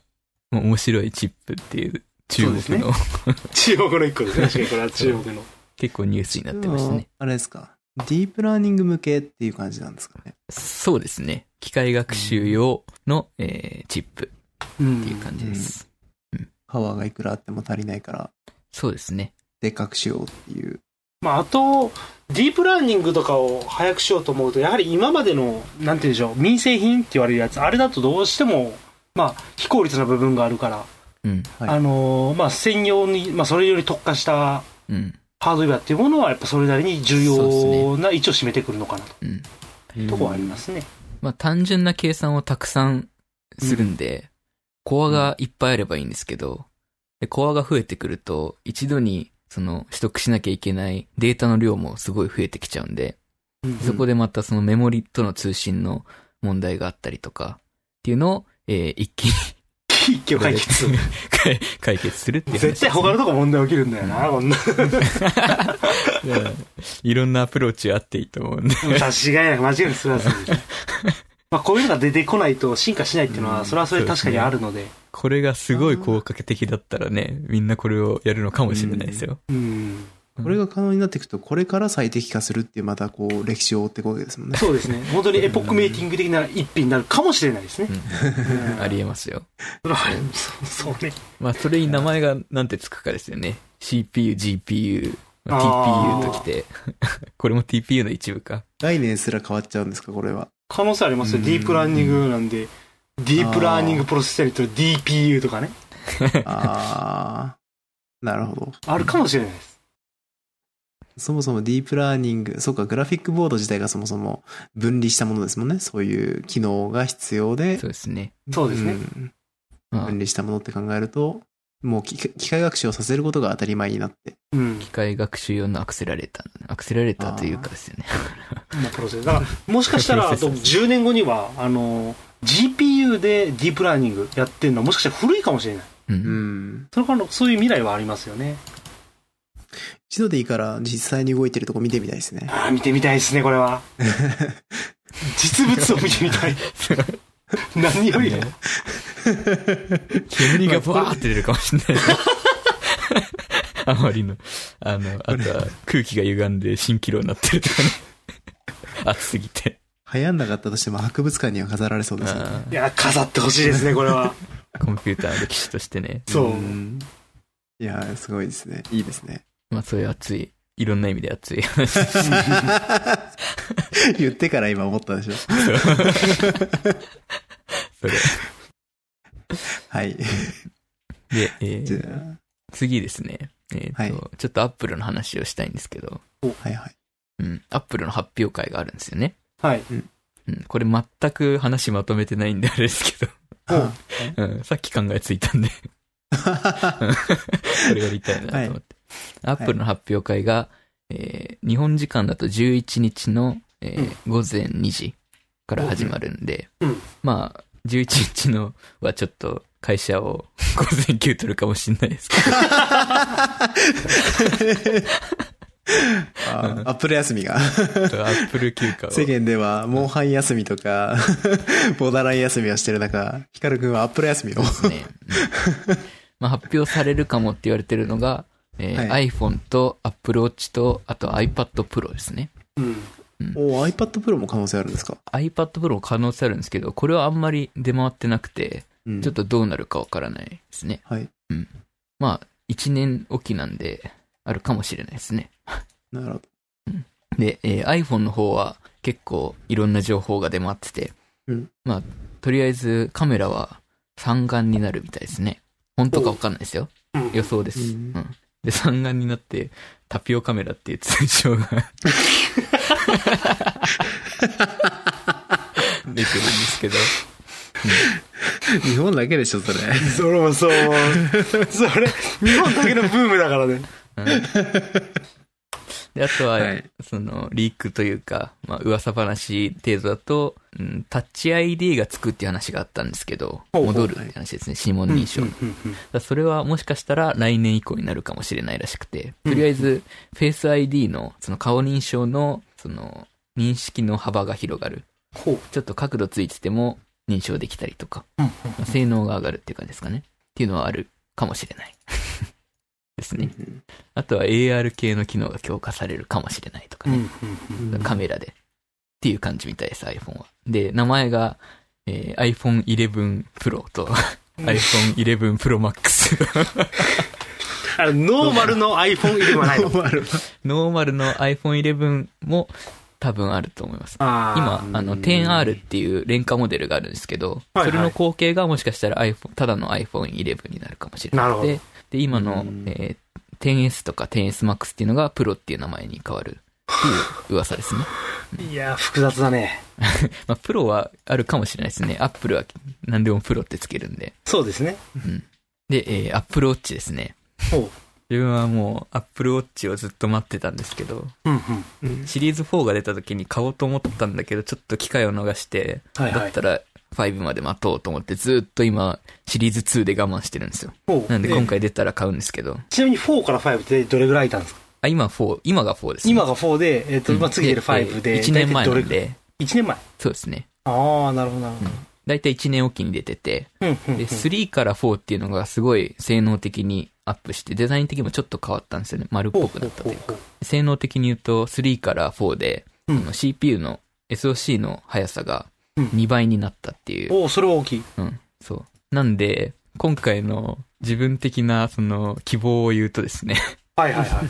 あ、面白いチップっていう中国の、中国の一個ですね。確かにこれは 中国の。結構ニュースになってましたね。あれですか？ディープラーニング向けっていう感じなんですかね？そうですね。機械学習用の、えーチップうんっていう感じです。パワーがいくらあっても足りないから、そうですね。でっかくしようっていう。まあ、あと、ディープラーニングとかを早くしようと思うと、やはり今までの、なんて言うんでしょう、民生品って言われるやつ、あれだとどうしても、まあ、非効率な部分があるから、うん。はいあのーまあ、専用に、まあ、それより特化したうん。ハードウェアっていうものは、やっぱそれなりに重要な位置を占めてくるのかなうん。と、とこはありますね。まあ単純な計算をたくさんするんで、コアがいっぱいあればいいんですけど、でコアが増えてくると、一度にその取得しなきゃいけないデータの量もすごい増えてきちゃうんで、うんそこでまたそのメモリとの通信の問題があったりとか、っていうのを、えー一気に一挙解決。解 解決するってね、絶対他のとこ問題起きるんだよな、こんな。う んいろんなアプローチあっていいと思うんで。間違いなく、間違いなくそれはそうですね。まあ、こういうのが出てこないと進化しないっていうのは、うんそれはそれで確かにあるので。これがすごい効果的だったらね、みんなこれをやるのかもしれないですよ。うん。これが可能になっていくと、これから最適化するっていう、またこう、歴史を追っていくわけですもんね。そうですね。本当にエポックメイキング的な一品になるかもしれないですね。うんありえますよ。それはそうね。まあ、それに名前がなんてつくかですよね。CPU、GPU、TPU ときて。これも TPU の一部か。概念すら変わっちゃうんですか、これは。可能性ありますよ。うんディープラーニングなんで、ディープラーニングプロセッサーにと DPU とかね。あー。なるほど。あるかもしれないです。そもそもディープラーニング、そうか、グラフィックボード自体がそもそも分離したものですもんね。そういう機能が必要で。そうですね。そうですね。分離したものって考えると、もう機機械学習をさせることが当たり前になって。うん。機械学習用のアクセラレーター。アクセラレーターというかですよね。まあプロセス。だから、もしかしたら、あと10年後には、あの、GPU でディープラーニングやってるのはもしかしたら古いかもしれない。う。うんん。それから、そういう未来はありますよね。一度でいいから実際に動いてるとこ見てみたいですね。ああ、見てみたいですね、これは。実物を見てみたい。何よりも。ね煙がブワーって出るかもしれない。あまりの。あの、あとは空気が歪んで蜃気楼になってるとかね。暑すぎて。流行んなかったとしても博物館には飾られそうですね。あいや、飾ってほしいですね、これは。ーコンピューターの歴史としてね。そう。んいやー、すごいですね。いいですね。まあそういう熱い、いろんな意味で熱い。言ってから今思ったでしょ。それ。はい。で、えー次ですね。えっ、と、はいちょっとアップルの話をしたいんですけど、あ、はいはい。うん、アップルの発表会があるんですよね。はい。うん、これ全く話まとめてないんであれですけど、あうん、さっき考えついたんで、これやりたいなと思って。アップルの発表会が、えー日本時間だと11日の、えー午前2時から始まるんで、うんまあ、11日のはちょっと会社を 午前休取るかもしれないですけど、あアップル休みが。アップル休暇を。世間では、モンハン休みとか、ボーダーライン休みをしてる中、ヒカルくんはアップル休みを。ね。うんまあ、発表されるかもって言われてるのが、えーは iPhone と Apple Watch と、あと iPad Pro ですね。うん。お iPad Pro も可能性あるんですか？iPad Pro も可能性あるんですけど、これはあんまり出回ってなくて、うんちょっとどうなるかわからないですね。はい。まあ、1年おきなんで、あるかもしれないですね。なるほど。で、えー iPhone の方は結構いろんな情報が出回ってて、うんまあ、とりあえずカメラは三眼になるみたいですね。本当かわかんないですよ。うん予想です。ううんん。で、三眼になって、タピオカメラっていう通称が 出てるんですけど、日本だけでしょ、それ。それもそう。それ、日本だけのブームだからね。うんで、あとは、はいその、リークというか、まあ、噂話程度だと、うん、タッチ ID がつくっていう話があったんですけど、戻るって話ですね、指紋認証。それはもしかしたら来年以降になるかもしれないらしくて、とりあえず、フェイス ID の、その顔認証の、その、認識の幅が広がる。ちょっと角度ついてても認証できたりとか、性能が上がるっていう感じですかね。っていうのはあるかもしれない。ですね。あとは AR 系の機能が強化されるかもしれないとかね。カメラで。っていう感じみたいです、iPhone は。で、名前が、えー iPhone 11 Pro と iPhone 11 Pro Max。あの、ノーマルの iPhone11 はないの？ノーマルの iPhone 11も多分あると思います。今、あの、10R っていう廉価モデルがあるんですけど、はいはいそれの後継がもしかしたら iPhone、ただの iPhone11 になるかもしれない。なるほどで、で、今のうん、えー 10S とか 10S Max っていうのがプロっていう名前に変わるっていう 噂ですね。いやー、複雑だね。まあ、プロはあるかもしれないですね。アップルは何でもプロってつけるんで。そうですね。で、えー、Apple Watch ですね。ほ自分はもう Apple Watch をずっと待ってたんですけど、う。うんうん。うんシリーズ4が出た時に買おうと思ったんだけど、ちょっと機会を逃して、はいはいだったら5まで待とうと思って、ずっと今、シリーズ2で我慢してるんですよ。なんで今回出たら買うんですけど、ちなみに4から5ってどれぐらいいたんですか？あ、今4、今が4です、ね。今が4で、えっと、まあ次出る5で。1年前なんで、1年前。そうですね。ああ、なるほど、なるほど。だいたい1年おきに出てて、で、3から4っていうのがすごい性能的にアップして、デザイン的にもちょっと変わったんですよね。丸っぽくなったというか。性能的に言うと、3から4で、うん CPU の SOC の速さがうん2倍になったっていう。おおそれは大きい。うん、そう。なんで、今回の自分的なその希望を言うとですね、はいはいはい。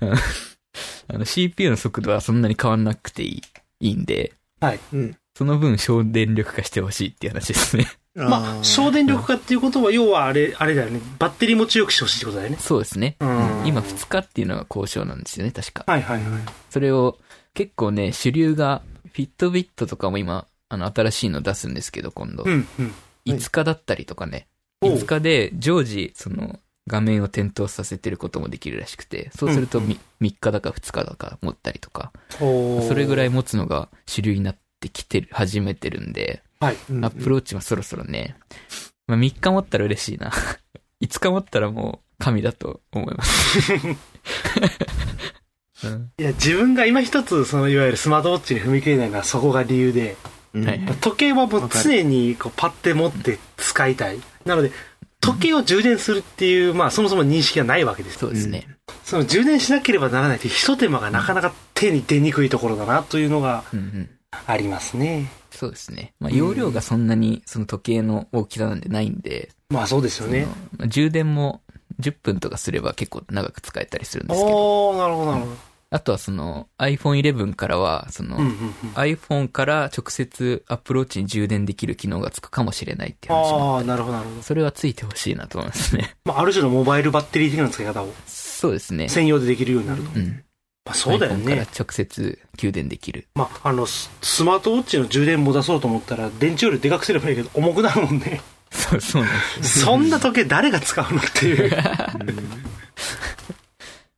あの CPU の速度はそんなに変わんなくていい、いいんで、はい。うん。その分省電力化してほしいっていう話ですね。まあ、省電力化っていうことは、要はあれ、あれだよね。バッテリーも強くしてほしいってことだよね。そうですね。うん今2日っていうのが交渉なんですよね、確か。はいはいはい。それを結構ね、主流が、フィットビットとかも今、あの、新しいの出すんですけど、今度。うんうん。5日だったりとかね。おう5日で常時、その、画面を点灯させてることもできるらしくて、そうするとうん 3, 3日だか2日だか持ったりとか、おーそれぐらい持つのが主流になってきてる、始めてるんで、はい。うんアップローチもそろそろね、まあ、3日持ったら嬉しいな。5日持ったらもう神だと思います。う んいや、自分が今一つ、その、いわゆるスマートウォッチに踏み切れないのはそこが理由で、うんはい時計はもう常にこうパッて持って使いたい。なので、時計を充電するっていう、まあそもそも認識がないわけです。そうですね。その充電しなければならないという一手間がなかなか手に出にくいところだなというのがうんうん。ありますね。そうですね。まあ、容量がそんなに、その時計の大きさなんでないんで、まあそうですよね充電も10分とかすれば結構長く使えたりするんですけど、おー、なるほどなるほど。あとはその iPhone 11からは、その、iPhone から直接アプローチに充電できる機能がつくかもしれないっていう話もああ、なるほどなるほど。それはついてほしいなと思いますね。まあある種のモバイルバッテリー的な使い方をそうですね。専用でできるようになると。うん。まあそうだよ iPhone からね。直接給電できる。まああの、ススマートウォッチの充電も出そうと思ったら電池よりでかくすればいいけど重くなるもんね。そう、そうなんですそんな時計誰が使うのっていう。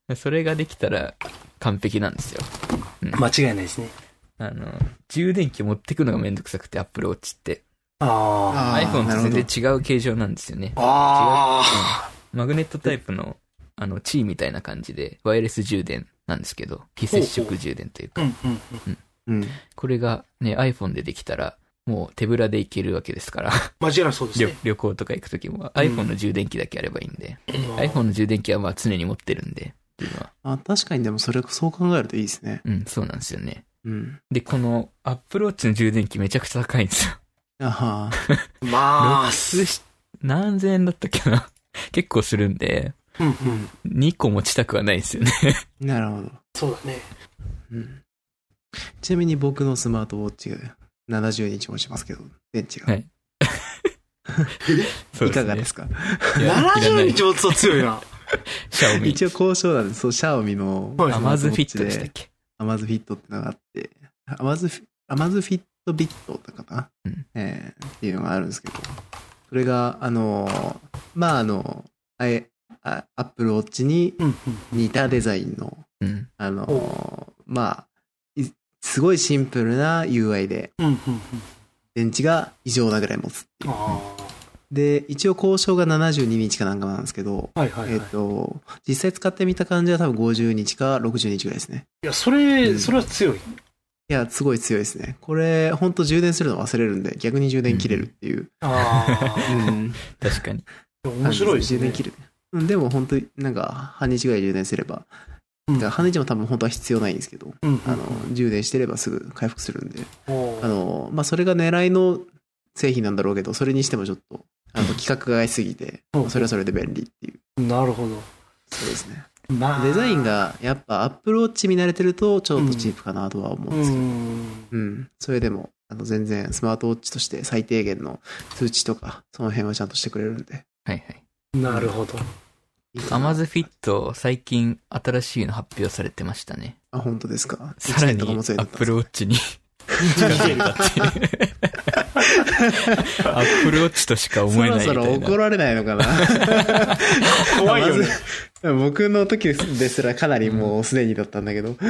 よ。それができたら完璧なんですよ。間違いないですね。あの、充電器持ってくのがめんどくさくて、Apple Watch って。ああー iPhone と全然違う形状なんですよね。あ。あマグネットタイプの、あの、チーみたいな感じで、ワイヤレス充電なんですけど、非接触充電というあ。か、うんうんうん。うん。これがね、iPhone でできたら、もう手ぶらでいけるわけですから、間違いなくそうです旅ね。旅行とか行くときも iPhone の充電器だけあればいいんで、うん iPhone の充電器はまあ常に持ってるんで、っていうのは、あ、確かにでもそれ、そう考えるといいですね。うん、そうなんですよね。うん。で、この Apple Watch の充電器めちゃくちゃ高いんですよ。あは まあ、何千円だったっけな？結構するんで、うんうん。2個持ちたくはないんですよね。なるほど。そうだね。うん。ちなみに僕のスマートウォッチが70日持ちますけど、電池が。はいそういかがですか？いやいらな70い日持つと強いな。シャオミ。一応交渉なんです。そう、シャオミのはいアマズフィットでしたっでけアマズフィットってのがあって、アマズフィ、アマズフィットビットだったかな、うんえーっていうのがあるんですけど、それが、あの、まあ、あの、あえ、あアップルウォッチに似たデザインの、うん。あの、まあ、いすごいシンプルな UI で、電池が異常なぐらい持つっていう。あで、一応交渉が72日かなんかなんですけど、あ。はいはいはい。えっ、と、実際使ってみた感じは多分50日か60日ぐらいですね。いや、それ、うんそれは強い。いや、すごい強いですね。これ、ほんと充電するの忘れるんで、逆に充電切れるっていう。あうん。確かに。あ。面白いですね。充電切れる。うん、でも本当になんか半日ぐらい充電すれば、うんだから半日も多分本当は必要ないんですけど、うんうんあの、充電してればすぐ回復するんで、あの、まあ、それが狙いの製品なんだろうけど、それにしてもちょっと、あの、規格が合いすぎてう、んそれはそれで便利っていう。なるほど。そうですね。まあデザイン、がやっぱアップルウォッチ見慣れてるとちょっとチープかなとは思うんうですけど、ん。うん。それでも、あの、全然スマートウォッチとして最低限の通知とか、その辺はちゃんとしてくれるんで。はいはい。なるほど。アマズフィット、最近新しいの発表されてましたね。あ、本当ですか？さらに、アップルウォッチに っていう。アップルウォッチとしか思えない。そろそろ怒られないのかな怖いよね。まず僕の時ですらかなりもうすでにだったんだけど。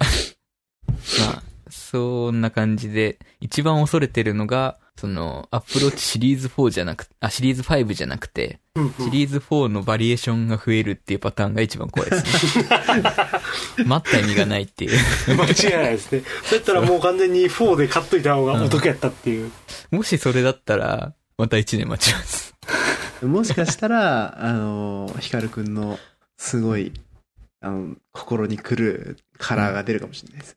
まあ、そんな感じで、一番恐れてるのが、その、アップルウォッチシリーズ4じゃなくあ、シリーズ5じゃなくて、うんうんシリーズ4のバリエーションが増えるっていうパターンが一番怖いですね。待った意味がないっていう。間違いないですね。そうやったらもう完全に4で買っといた方がお得やったっていう。もしそれだったら、また1年待ちます。もしかしたら、あの、ヒカルくんのすごい、あの、心に来るカラーが出るかもしれないです。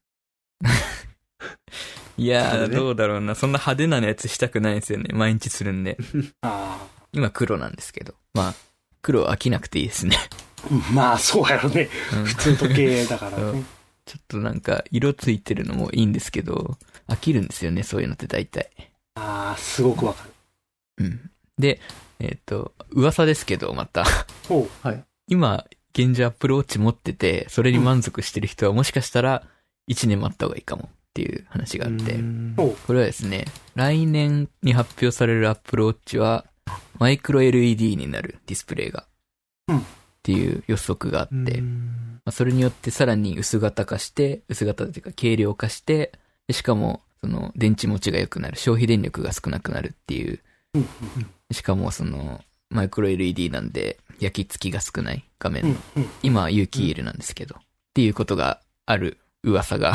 いやー、どうだろうな。そんな派手なやつしたくないんですよね。毎日するんで。あ今黒なんですけど。まあ、黒飽きなくていいですね。あ。まあ、そうやろね。うん普通の時計だからね。ちょっとなんか、色ついてるのもいいんですけど、飽きるんですよね、そういうのって大体。ああ、すごくわかる。うん。で、えっ、と、噂ですけど、また。おう今、現状アップルウォッチ持ってて、それに満足してる人はもしかしたら、1年待った方がいいかもっていう話があって、これはですね、来年に発表されるアップルウォッチは、マイクロ LED になるディスプレイが、うん。っていう予測があって、うまそれによってさらに薄型化して、薄型というか軽量化して、でしかも、その、電池持ちが良くなる、消費電力が少なくなるっていう、うん。しかもその、マイクロ LED なんで、焼き付きが少ない画面。の。今は有機 EL なんですけど、っていうことがある噂が。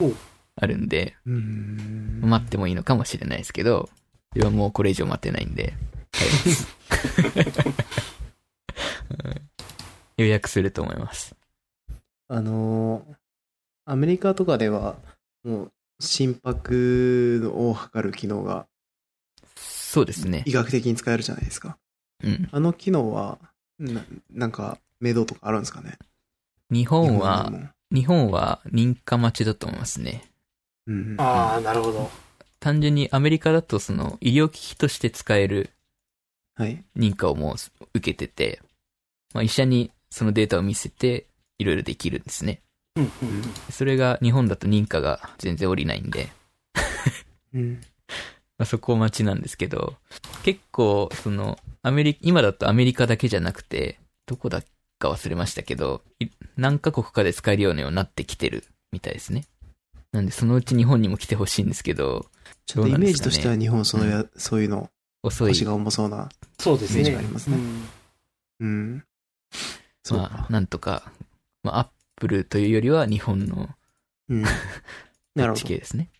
おあるんで、うん待ってもいいのかもしれないですけど、ではもうこれ以上待てないんで、予約すると思います。あのーアメリカとかでは、もう、心拍を測る機能がそうですね医。学的に使えるじゃないですか。うん。あの機能は、ななんか、明度とかあるんですかね？日本は日本は認可待ちだと思いますね。うん。ああ、なるほど。単純にアメリカだとその医療機器として使えるはい。認可をもう受けてて、まあ、医者にそのデータを見せていろいろできるんですね。うんうんうんそれが日本だと認可が全然下りないんで、うん。まあ、そこ待ちなんですけど、結構、その、アメリカ、今だとアメリカだけじゃなくて、どこだか忘れましたけど、い何カ国かで使えるようになってきてるみたいですね。なんで、そのうち日本にも来てほしいんですけど、ちょっとイメージとしては日本そのや、そういうの、遅い腰。が重そうな。そうですね。イメージがありますねうんうん。そうまあか、。なんとか、まあ、アップルというよりは日本のうん。なるほど。地形ですね。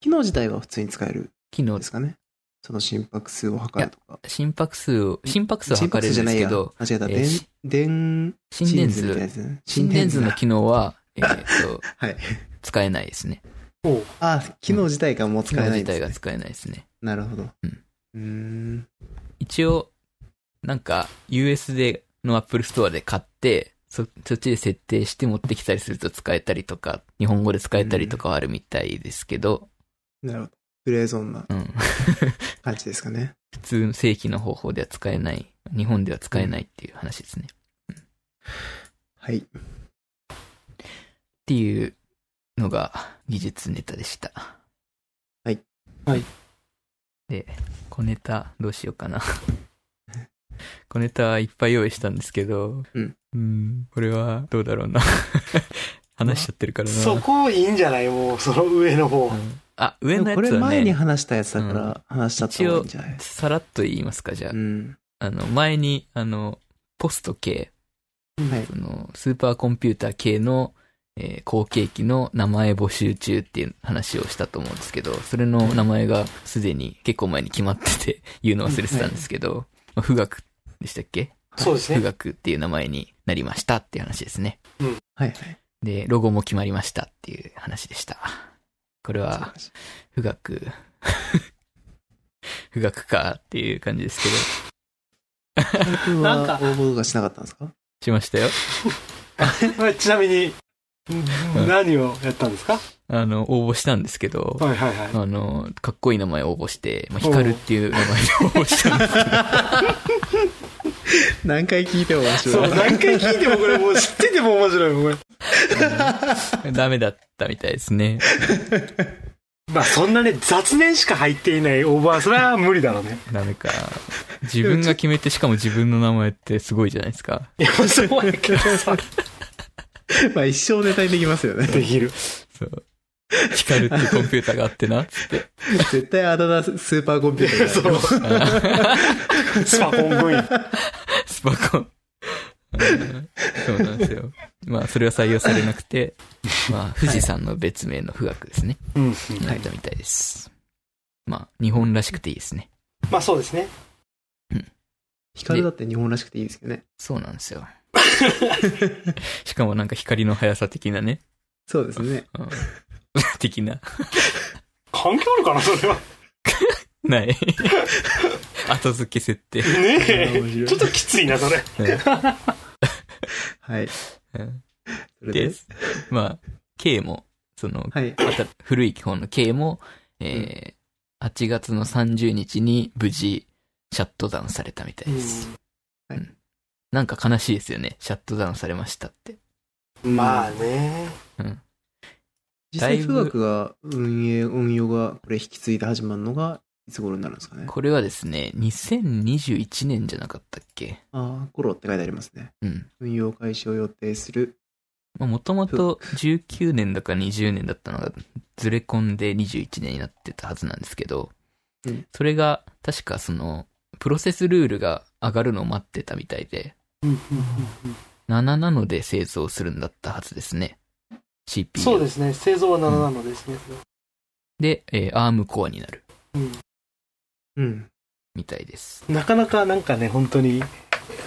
機能自体は普通に使える機能んですかね？その心拍数を測るとか。心拍数を、心拍数は心測れるん拍数じゃないや。ですけど、間違えた。電、電、心電みたいな図、心電図のだ機能は、えーっと、はい。使えないですね。おうあ、機能自体がもう機能使えないんです、ね。自体が使えないですね。なるほど。うん。うーん。一応、なんか、US で、の Apple Store で買って、そ、そっちで設定して持ってきたりすると使えたりとか、日本語で使えたりとかはあるみたいですけど、なるほど。グレーゾーンなうん。感じですかね。普通の正規の方法では使えない、日本では使えないっていう話ですね。はい。っていうのが技術ネタでした。はい。はい。で、小ネタどうしようかな。小ネタいっぱい用意したんですけど、うん。うん、これはどうだろうな。話しちゃってるからな。そこいいんじゃない？もう、その上の方。うんあ、上のやこれつは前にね、話したやつだから、話しちゃった方がいいんじゃない？さらっと言いますか、じゃあ。うん。あの、前に、あの、ポスト系、はい。その、スーパーコンピューター系の、えー後継機の名前募集中っていう話をしたと思うんですけど、それの名前がすでに結構前に決まってて 言うの忘れてたんですけど、まあ富岳でしたっけ？そうですね。富岳っていう名前になりましたっていう話ですね。はいはい。で、ロゴも決まりましたっていう話でした。これは、富岳、富岳かっていう感じですけど、なんかは応募とかしなかったんですか？しましたよ。ちなみに、何をやったんですか？あの、応募したんですけど、はいはいはい。あの、かっこいい名前応募して、まあ、ヒカルっていう名前で応募したんですけど、何回聞いても面そう、白い。何回聞いてもこれもう知ってても面白いもん、これ。ダメだったみたいですね。まあそんなね、雑念しか入っていないオーバー、それは無理だろうね。ダメか。自分が決めて、しかも自分の名前ってすごいじゃないですか。いや、そうやけどさ、まあ一生ネタにできますよね。できる。そう。ヒカルっていうコンピューターがあってな、つって。絶対あだ名スーパーコンピューター そう。スパコン部員。スパコン。うんそうなんですよ。まあ、それは採用されなくて、まあ、富士山の別名の富岳ですね。うん。になったみたいです。まあ、日本らしくていいですね。まあそうですね。光だって日本らしくていいですけどね。そうなんですよ。しかもなんか光の速さ的なね。そうですね。うん 的な。関係あるかな、それは。ない。後付け設定。ねえ。ちょっときついな、それ。はい。で？で。、まあ、K も、その、はい。古い基本の K も、えー8月の30日に無事、シャットダウンされたみたいです。なんか悲しいですよね。シャットダウンされましたって。まあね。実際、だいぶ富岳が運営、運用がこれ引き継いで始まるのが、いつ頃になるんですかね？これはですね、2021年じゃなかったっけ？ああ、頃って書いてありますね。うん。運用開始を予定する。もともと19年だか20年だったのがずれ込んで21年になってたはずなんですけど、うんそれが確かその、プロセスルールが上がるのを待ってたみたいで、7ナノで製造するんだったはずですね。CPU。そうですね。製造は7なのですね。で、えー、ARM コアになるうんうん。みたいです。なかなかなんかね、本当に、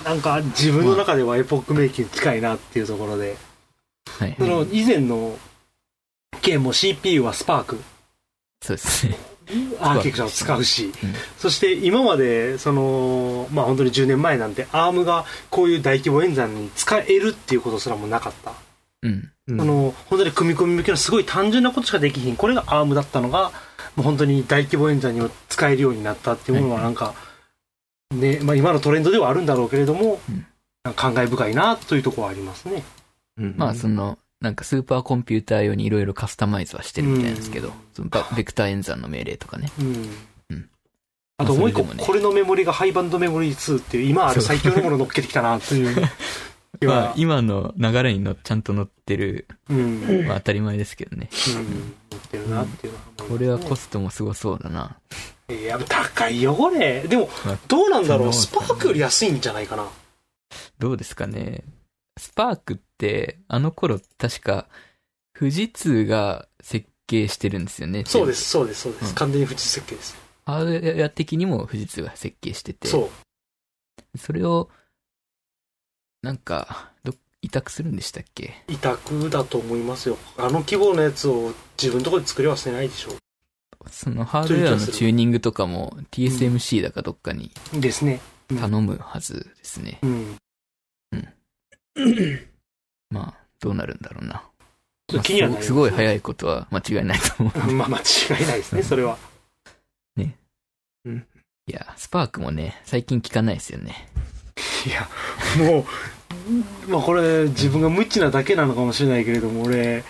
なんか自分の中ではエポックメイキング近いなっていうところで、はい。その以前の件も CPU はスパーク、そうですね。アーキテクチャを使うし、うんそして今まで、その、まあ本当に10年前なんて ARM がこういう大規模演算に使えるっていうことすらもなかった。うん。うんあの、本当に組み込み向けのすごい単純なことしかできひん。これが ARM だったのが、もう本当に大規模演算にも使えるようになったっていうものはなんか、ね、まあ今のトレンドではあるんだろうけれども、うん感慨深いなというところはありますね。うんまあ、その、なんかスーパーコンピューター用にいろいろカスタマイズはしてるみたいなんですけど、うんそのバベクター演算の命令とかね。うん。うんあともう一個、これのメモリがハイバンドメモリ2っていう、今ある最強のものを乗っけてきたなという。まあ、今の流れにのちゃんと乗ってる、うん。うん。まあ当たり前ですけどね。乗ってるなっていうのはこれはコストもすごそうだな。いや、高いよ、これ。でもまあ、どうなんだろう？スパークより安いんじゃないかな。どうですかね。スパークって、あの頃確か、富士通が設計してるんですよね。そうです、そうです、そうでうんす。完全に富士設計です。ハードウェア的にも富士通が設計してて。そう。それを、なんか、ど、委託するんでしたっけ？委託だと思いますよ。あの規模のやつを自分のところで作りはせないでしょそのハードウェアのチューニングとかも TSMC だかどっかにう。ですね。頼むはずですね。うん。どうなるんだろうな。気にはなすすごい早いことは間違いないと思う。まあ間違いないですね、それは。いや、スパークもね、最近聞かないですよね。いや、もう、まあこれ自分が無知なだけなのかもしれないけれども、俺、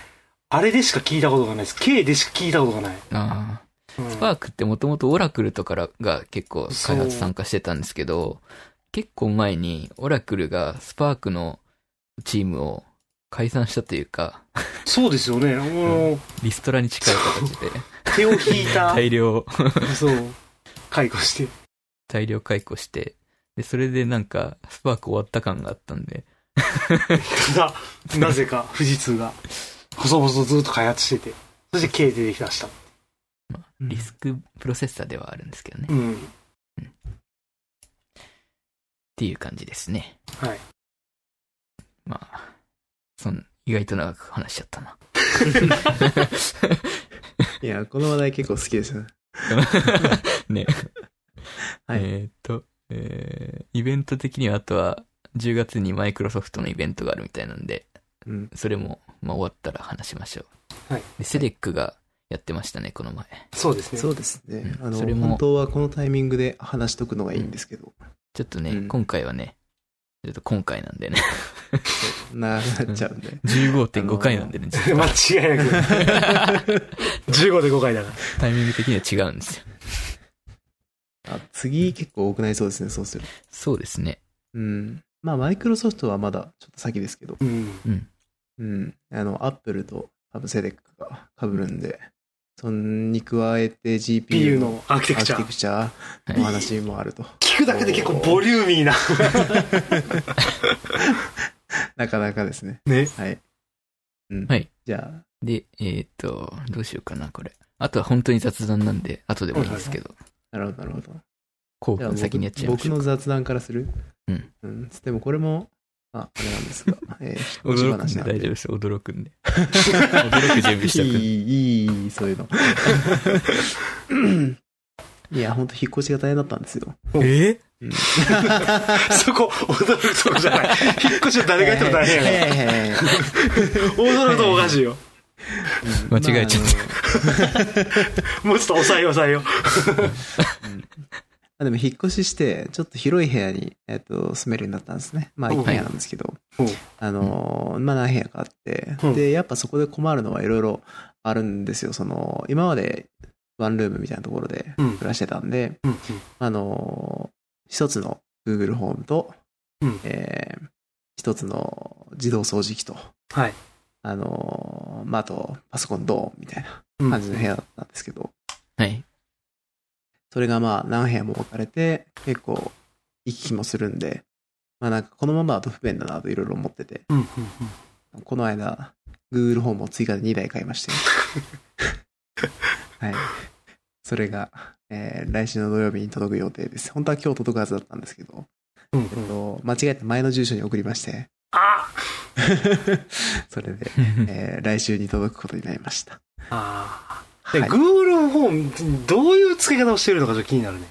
あれでしか聞いたことがないです。K でしか聞いたことがない。ああ。うんスパークってもともとオラクルとかが結構開発参加してたんですけど、結構前にオラクルがスパークのチームを解散したというか、そうですよね。もう、リストラに近い形で手を引いた、大量、そう、解雇して。大量解雇して、で、それでなんかスパーク終わった感があったんで、ただ、なぜか富士通が、細々とずっと開発してて、そして K で出てきました。リスクプロセッサーではあるんですけどね。っうん。ていう感じですね。はい。まあ、そん、意外と長く話しちゃったな。いや、この話題結構好きですよね。ね。はいえーっと、えー、イベント的にはあとは10月にマイクロソフトのイベントがあるみたいなんで、うん。それも、まあ、終わったら話しましょう。はいでセデックがやってましたね、この前。そうですね。そうですね。あの、うんそれも本当はこのタイミングで話しとくのがいいんですけど、ちょっとね、うん今回はね、ちょっと今回なんでね、なっちゃうんで。15.5回なんでね、実は 間違いなく。15で5回だから。タイミング的には違うんですよ。あ次結構多くなりそうですね、そうする。そうですね。うん。まあ、マイクロソフトはまだちょっと先ですけど、うん。うん。うん。あの、アップルと多分セデックが被るんで、それに加えて GPU PU ののアーキテクチャクの話もあると。聞くだけで結構ボリューミーな。なかなかですね。ね。はい。うん。はい。じゃあ、で、えーっと、どうしようかな、これ。あとは本当に雑談なんで、後でもいいですけど、なるほど、なるほど。コウじゃあ君先にやっちゃいましょうか。僕の雑談からする？うん。うん。でもこれも、あ、あれなんですが、えー、驚くんで大丈夫です。驚くんで。驚く準備しておく。いい、いい、そういうの。いや、ほんと引っ越しが大変だったんですよ。えうん そこ、驚くとこじゃない。引っ越しは誰がやっても大変やか驚くとこおかしいよ。間違えちゃっもうちょっと抑えよう抑えよう。あでも引っ越しして、ちょっと広い部屋に、えっと、住めるようになったんですね。まあ、う。ん一部屋なんですけど、う。んあのー、まあ何部屋かあって、うん。で、やっぱそこで困るのはいろいろあるんですよ。その、今までワンルームみたいなところでうん。暮らしてたんで、うんあのー、一つの Google ホームと、うん。えー一つの自動掃除機と、はい。あのー、まあ、あと、パソコンドーンみたいなうん。感じの部屋だったんですけど、はい。それがまあ何部屋も置かれて、結構行き来もするんで、まあなんかこのままだと不便だなといろいろ思ってて、うんうんこの間、Google ホームを追加で2台買いまして、はい。それが、えー来週の土曜日に届く予定です。本当は今日届くはずだったんですけど、うん。えっと、間違えて前の住所に送りまして、あ それで、えー来週に届くことになりました。あー。はいで、Google ホーム、どういう付け方をしてるのかちょっと気になるね。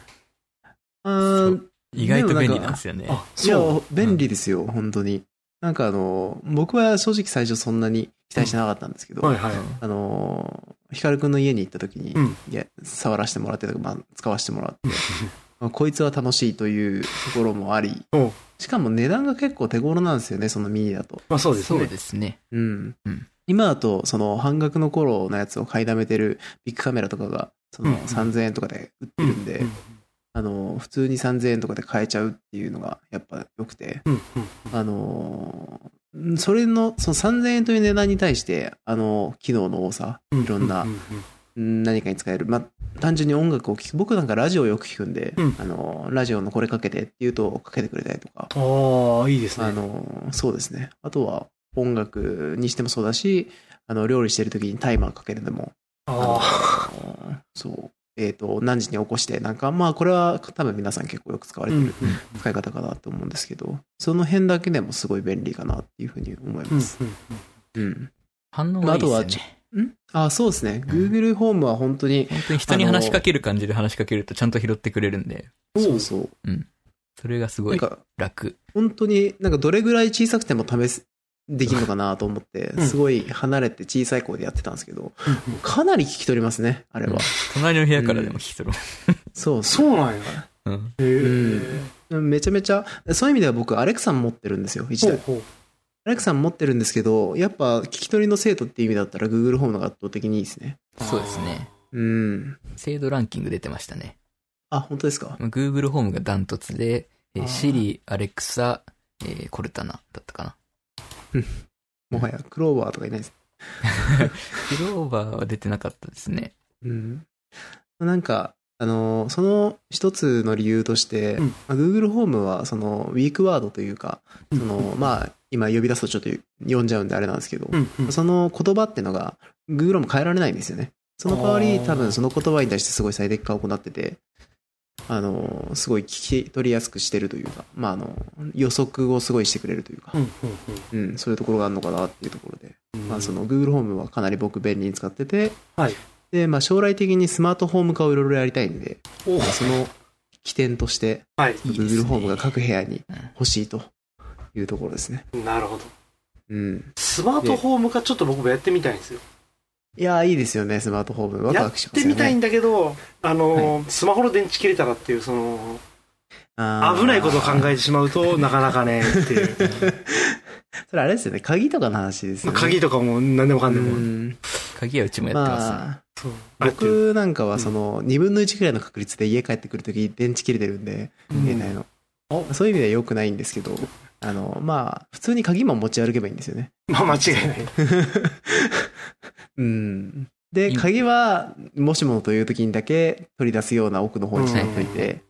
あー意外と便利なんですよね。あ、いやそう。、便利ですよ、本当に。なんかあの、僕は正直最初そんなに期待してなかったんですけど、はいはい。あの、ヒカルくんの家に行った時に、うんいや、触らせてもらってとか、まあ、使わせてもらって、まあこいつは楽しいというところもあり、しかも値段が結構手頃なんですよね、そのミニだと。まあそうですね。そうですね。うん。うん今だと、その半額の頃のやつを買いだめてるビッグカメラとかが、そのうん3000円とかで売ってるんで、うんあの、普通に3000円とかで買えちゃうっていうのがやっぱ良くて、あのーそれの、その3000円という値段に対して、あの、機能の多さ、うんいろんな何かに使える。まあ、単純に音楽を聴く。僕なんかラジオをよく聞くんで、うんあの、ラジオのこれかけてって言うとかけてくれたりとか、ああ、いいですね。あの、そうですね。あとは音楽にしてもそうだし、あの、料理してる時にタイマーかけるでも、あのあそう。えっ、と、何時に起こして、なんか、まあ、これは多分皆さん結構よく使わあ。れてるうんうん使い方かなと思うんですけど、その辺だけでもすごい便利かなっていうふうに思いうんます。うん。反応がいいですね。ん？あ、そうですね。Google ホームは本当に、本当に人に話しかける感じで話しかけるとちゃんと拾ってくれるんで、そうそう。それがすごい楽。本当になんかどれぐらい小さくても試す、できるのかなと思ってう、んすごい離れて小さい声でやってたんですけど、うんかなり聞き取りますね、あれは。隣の部屋からでも聞き取ろそうそう。そうなんや。う。うん。へえ。めちゃめちゃ、そういう意味では僕、アレクサン持ってるんですよ、一台。アレクサン持ってるんですけど、やっぱ聞き取りの精度っていう意味だったら Google ホームのが圧倒的にいいですね。そうですね。うん。精度ランキング出てましたね。あ、本当ですか？Google ホームがダントツで、えーあー Siri、Alexa、えーコルタナだったかな。もはや、クローバーとかいないです。クローバーは出てなかったですね。うん。なんか、あの、その一つの理由として、うんまあ Google ホームは、その、ウィークワードというか、その、まあ、今呼び出すとちょっと読んじゃうんであれなんですけど、うんうん。その言葉っていうのが、Google も変えられないんですよね。その代わり、多分その言葉に対してすごい最適化を行ってて、あの、すごい聞き取りやすくしてるというか、まあ、あの、予測をすごいしてくれるというかう、んうんうん、そういうところがあるのかなっていうところで、うん。まあ、その Google ホームはかなり僕便利に使ってて、はい。で、まあ、将来的にスマートホーム化をいろいろやりたいんで、おまあその起点として、はい。Google ホームが各部屋にうん欲しいというところですね。なるほど。うん。スマートホーム化ちょっと僕もやってみたいんですよ。いやー、いいですよね、スマートホーム。ワクやっワクしますよね。てみたいんだけど、あのー、スマホの電池切れたらっていう、その、危ないことを考えてしまうと、なかなかね、っていう。それあれですよね、鍵とかの話ですよね。鍵とかも何でもかんでうも。ん鍵はうちもやってますね。まあ、僕なんかはその2分の1くらいの確率で家帰ってくるとき電池切れてるんで、うん携帯の。そういう意味では良くないんですけど、あの、まあ、普通に鍵も持ち歩けばいいんですよね。まあ間違いない。うん。で、うん鍵は、もしもという時にだけ取り出すような奥の方にしないといて、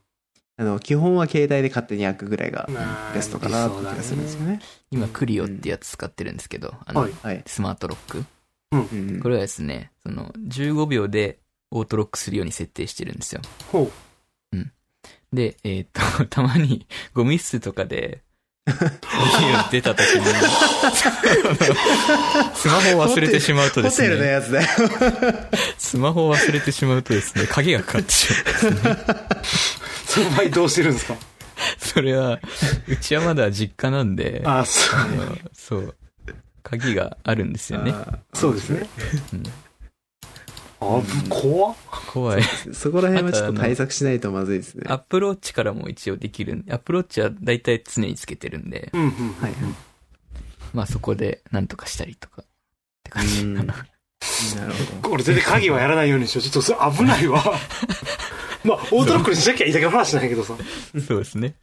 あの、基本は携帯で勝手に開くぐらいがベストかなって気がするんですよね。今、クリオってやつ使ってるんですけど、あの、はいはい。スマートロック。うんこれはですね、その、15秒でオートロックするように設定してるんですよ。ほう。で、えーっと、たまにゴミ室とかで、出た時に、スマホを忘れてしまうとですホテルのね、やつだよ。スマホを忘れてしまうとですね、鍵がかかってしまうんですね。その場合どうしてるんですか？それは、うちはまだ実家なんで、あ、そあのそう、鍵があるんですよね。そうですね。うんあ、怖っ。怖い。ーそこら辺はちょっと対策しないとまずいですね。アップローチからも一応できるんで、アップローチは大体常につけてるんで、うんうん。はいはい。まあそこでなんとかしたりとか、って感じかな。なるほど。俺全然鍵はやらないようにしよう。ちょっとそれ危ないわ。まあ、オートロックにしなきゃいいだけの話なんやけどさ。そうですね。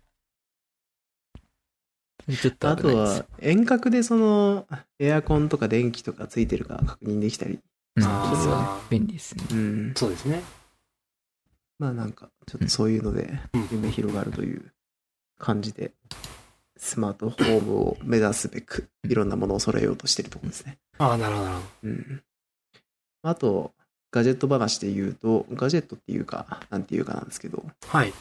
ちょっとあとは。、遠隔でその、エアコンとか電気とかついてるか確認できたり。うん、それはね便利ですね。うん。そうですね。まあなんか、ちょっとそういうのでうん、夢広がるという感じで、スマートホームを目指すべく、いろんなものを揃えようとしてるところですね。ああ、なるほど、なるほうん。あと、ガジェット話で言うと、ガジェットっていうか、なんていうかなんですけど、ど。はい。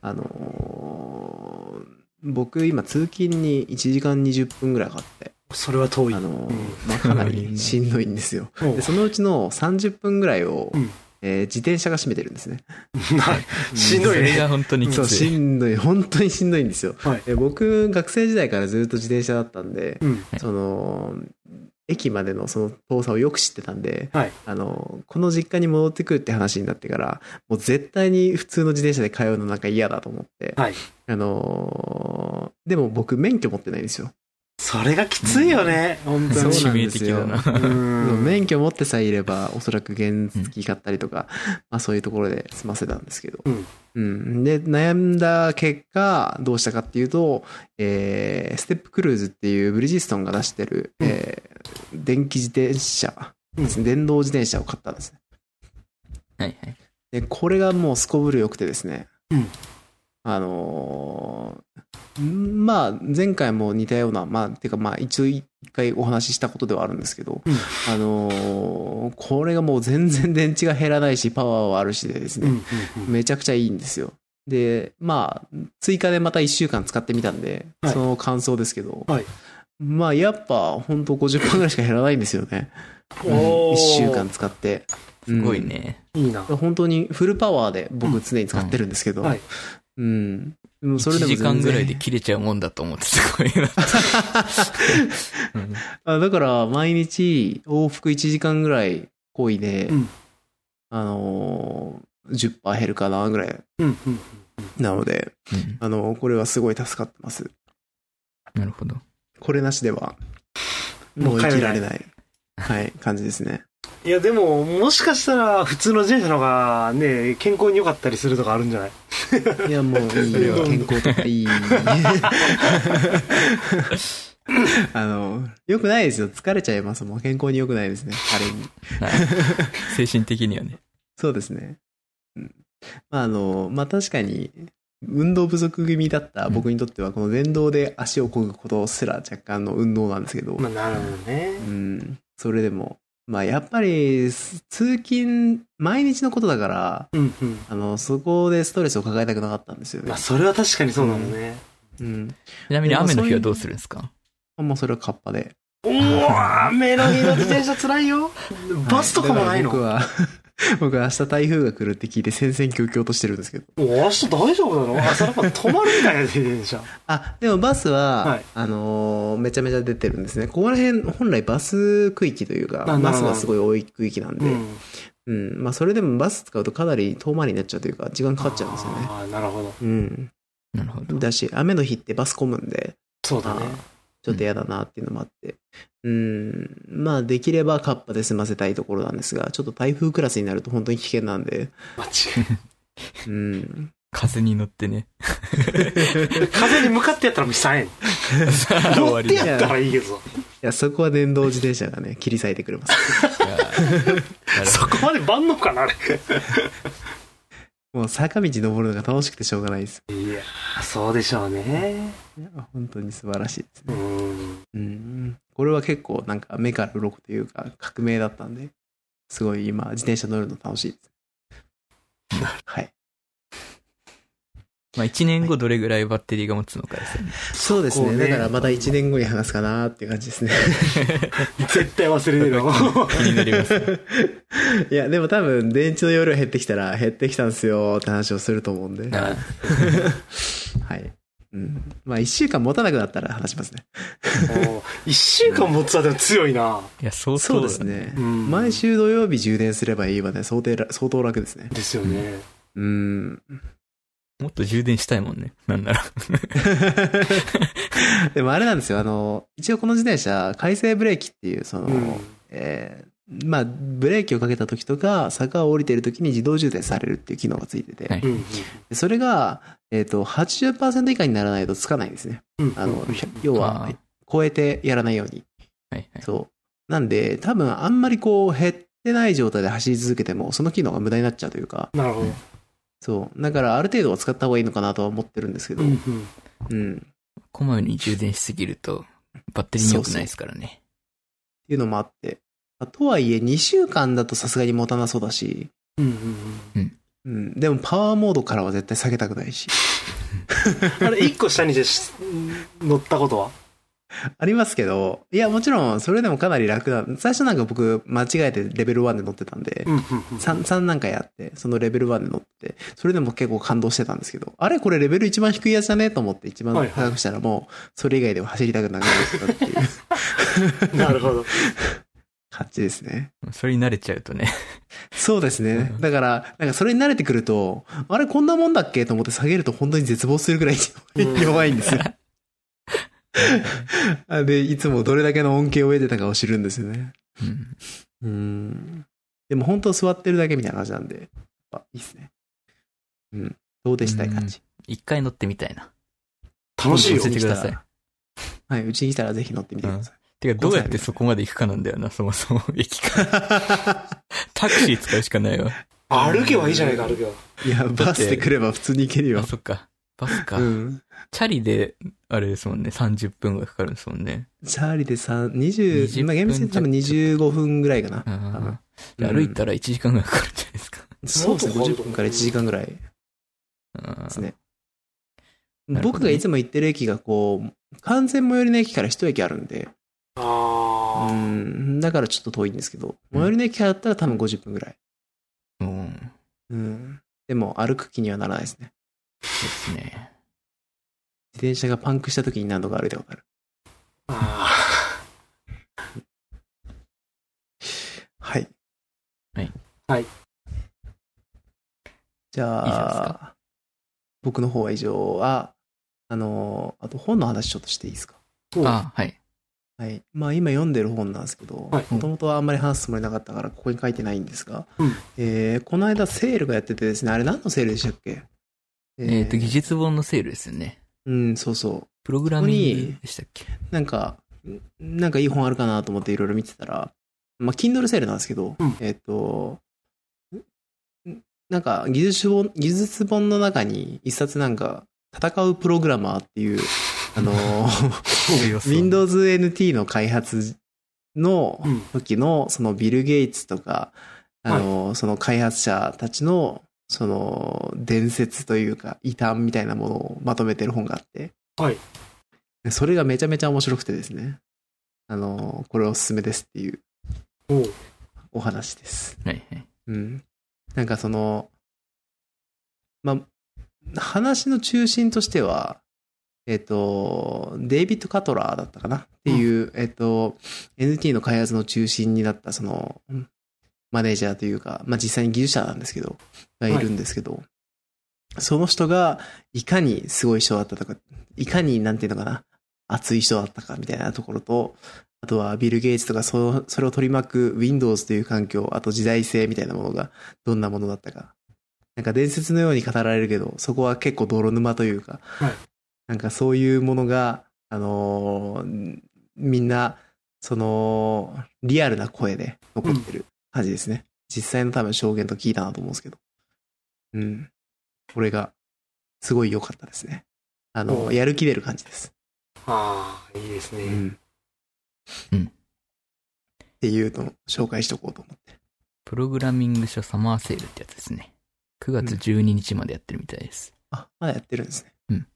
あのー僕今通勤に1時間20分ぐらいかかって、それは遠い。あのまあ、かなりしんどいんですよ。で、そのうちの30分ぐらいを、うんえー自転車が占めてるんですね。はいしんどいね。それが本当にきそう、つい。しんどい。本当にしんどいんですよ。はい。で僕、学生時代からずっと自転車だったんで、うん。その、駅までのその遠さをよく知ってたんで、はい。あの、この実家に戻ってくるって話になってから、もう絶対に普通の自転車で通うのなんか嫌だと思って、はい。あのーでも僕免許持ってないんですよ。それがきついよね。本当そうに。なんですよ免許持ってさえいれば、おそらく原付買ったりとか、まあそういうところで済ませたんですけど。うんうん。で、悩んだ結果、どうしたかっていうと、えー、ステップクルーズっていうブリヂストンが出してる、うんえー電気自転車電動自転車を買ったんですね。はいはい。で、これがもうすこぶる良くてですね。うんあのーんまあ、前回も似たような、まあ、てかまあ、一応一回お話ししたことではあるんですけど、うんあのーこれがもう全然電池が減らないし、パワーはあるしでですね、うんうんうんめちゃくちゃいいんですよ。で、まあ、追加でまた1週間使ってみたんで、はいその感想ですけど、はいまあ、やっぱ、本当50分ぐらいしか減らないんですよね。おー1週間使って。すごいね。いいな。本当にフルパワーで僕常に使ってるんですけど、はいうん。でもそ1れでも全然時間ぐらいで切れちゃうもんだと思ってすご いな。うだから、毎日往復1時間ぐらい漕いで、うんあのー、10%減るかなぐらいうんうん。なので、うんあのーこれはすごい助かってます。なるほど。これなしでは、もう生きられない、はい、感じですね。いや、でも、もしかしたら、普通の自転車の方がね、健康に良かったりするとかあるんじゃない？いや、もう いいよ。それは健康とかいい。あの、良くないですよ。疲れちゃいますもん。健康に良くないですね。ある意味。はい精神的にはね。そうですね。うん。まあ、あの、まあ、確かに、運動不足気味だった僕にとっては、この電動で足を漕ぐことすら若干の運動なんですけど、まあ、なるほどね。うん。それでも、まあ、やっぱり、す通勤、毎日のことだから、うんうん。あの、そこでストレスを抱えたくなかったんですよねまあ、。それは確かにそうなのね。うん。ちなみに雨の日はどうするんですか？もうそれはカッパで。おー、雨の日の自転車辛いよ。バスとかもないの、はい僕は、僕は明日台風が来るって聞いて戦々恐々としてるんですけど。お明日大丈夫なの？朝なんか止まるみたいな自転車。あ、でもバスは、はいあのーめちゃめちゃ出てるんですね。ここら辺、本来バス区域というか、バスがすごい多い区域なんで、ううん、ん。まあそれでもバス使うとかなり遠回りになっちゃうというか、時間かかっちゃうんですよね。ああ、なるほど。うん。なるほど。だし、雨の日ってバス混むんで、そうだね。ちょっと嫌だなっていうのもあって。うん、まあできればカッパで済ませたいところなんですが、ちょっと台風クラスになると本当に危険なんで、間違いうん。風に乗ってね。風に向かってやったらもう悲惨やん。終乗ってわりだ。やったらいいけど。いや、そこは電動自転車がね、切り裂いてくれます。そこまで万能かな、あれ。もう坂道登るのが楽しくてしょうがないです。いや、そうでしょうね。いや本当に素晴らしいですうね。ん。うん。これは結構なんか目から鱗というか革命だったんで、すごい今自転車乗るの楽しいです。はい。まあ1年後どれぐらいバッテリーが持つのかですよね。そうですね。だからまた1年後に話すかなっていう感じですね。絶対忘れてるわ。気になります。いや、でも多分電池の容量減ってきたら減ってきたんですよって話をすると思うんで。あ はい。うん。まあ1週間持たなくなったら話しますね。一週間持つはでも強いな。いや、相当そうです。ね。うん毎週土曜日充電すればいいわね。相当ら相当楽ですね。ですよね。うん。もっと充電したいもんね。なんなら。でもあれなんですよ。あの、一応この自転車、回生ブレーキっていう、その、うんえーまあ、ブレーキをかけた時とか、坂を降りてる時に自動充電されるっていう機能がついてて、はいそれが、えっ、と、80%以下にならないとつかないんですね。うん。あのうん、要は超えてやらないように。はいはい。そう。なんで、多分あんまりこう、減ってない状態で走り続けても、その機能が無駄になっちゃうというか、なるほど。そう。だから、ある程度は使った方がいいのかなとは思ってるんですけど、ううん。うん。っこまめに充電しすぎると、バッテリーに良くないですからね。ていうのもあって、あとはいえ、2週間だとさすがに持たなそうだし、うんうんうん。でも、パワーモードからは絶対下げたくないし。うん。あれ、一個下に乗ったことは？ありますけど、いや、もちろん、それでもかなり楽だ。最初なんか僕、間違えてレベル1で乗ってたんで、うんうんうん。3、三何回やって、そのレベル1で乗って、それでも結構感動してたんですけど、あれこれレベル一番低いやつだねと思って一番高くしたらもう、それ以外では走りたくなくなったっていう なるほど。感じですね。それに慣れちゃうとね。そうですねう。んだから、なんかそれに慣れてくると、あれこんなもんだっけと思って下げると本当に絶望するぐらいうん弱いんですよ。あで、いつもどれだけの恩恵を得てたかを知るんですよね。うんうん。でも本当座ってるだけみたいな感じなんで、やっぱいいっすね。うん。どうでしたい感じ。一回乗ってみたいな。楽しいよ教え。てください。はい。うちに来たらぜひ乗ってみてください。てか、どうやってそこまで行くかなんだよな、そもそも。駅から。タクシー使うしかないわ。歩けばいいじゃないか、歩けば。いや、バスで来れば普通に行けるよあ、。そっか。バスか。うん。チャリで、あれですもんね、30分ぐらいかかるんですもんね。チャーリで3、20、20まあ厳密に多分25分ぐらいかな。あ多分あ。で歩いたら1時間ぐらいかかるんじゃないですか。そうですね。50分から1時間ぐらいであすね。ね僕がいつも行ってる駅がこう、完全最寄りの駅から一駅あるんで、うあん、だからちょっと遠いんですけど、最寄りの駅からだったら多分50分ぐらい。うん。うん。でも歩く気にはならないですね。そうですね。自転車がパンクした時に何度か歩いたことある。あはい。はい。はい。じゃあ、僕の方は以上は、あの、あと本の話ちょっとしていいですか？あ、はい。はい。まあ今読んでる本なんですけど、はいもともとはあんまり話すつもりなかったからここに書いてないんですが、うんえーこの間セールがやっててですね、あれ何のセールでしたっけ？えっ、と、技術本のセールですよね。うん、そうそう。プログラミングでしたっけ？なんか、んなんかいい本あるかなと思っていろいろ見てたら、まあ、Kindle セールなんですけど、うん。えっ、と、んなんか技術本、技術本の中に一冊なんか、戦うプログラマーっていう、あの、Windows NT の開発のうん。時の、そのビル・ゲイツとか、あの、その開発者たちの、その、伝説というか、異端みたいなものをまとめてる本があって、はい。でそれがめちゃめちゃ面白くてですね。あの、これおすすめですっていうお話です。はいはい。うん。なんかその、まあ、話の中心としては、えっ、と、デイビッド・カトラーだったかな？っていう、えっ、と、NT の開発の中心になった、その、うんマネージャーというか、まあ、実際に技術者なんですけど、がいるんですけど、その人がいかにすごい人だったとか、いかに、なんていうのかな、熱い人だったかみたいなところと、あとはビル・ゲイツとかそそれを取り巻く Windows という環境、あと時代性みたいなものがどんなものだったか。なんか伝説のように語られるけど、そこは結構泥沼というか、はい。なんかそういうものが、あのーみんな、その、リアルな声で残ってる感じですね。実際の多分証言と聞いたなと思うんですけど。うん。これが、すごい良かったですね。あの、おやる気出る感じです。ああ、いいですね。うん。うんっていうのを紹介しとこうと思って。プログラミング書サマーセールってやつですね。9月12日までやってるみたいです。あ、まだやってるんですね。うん。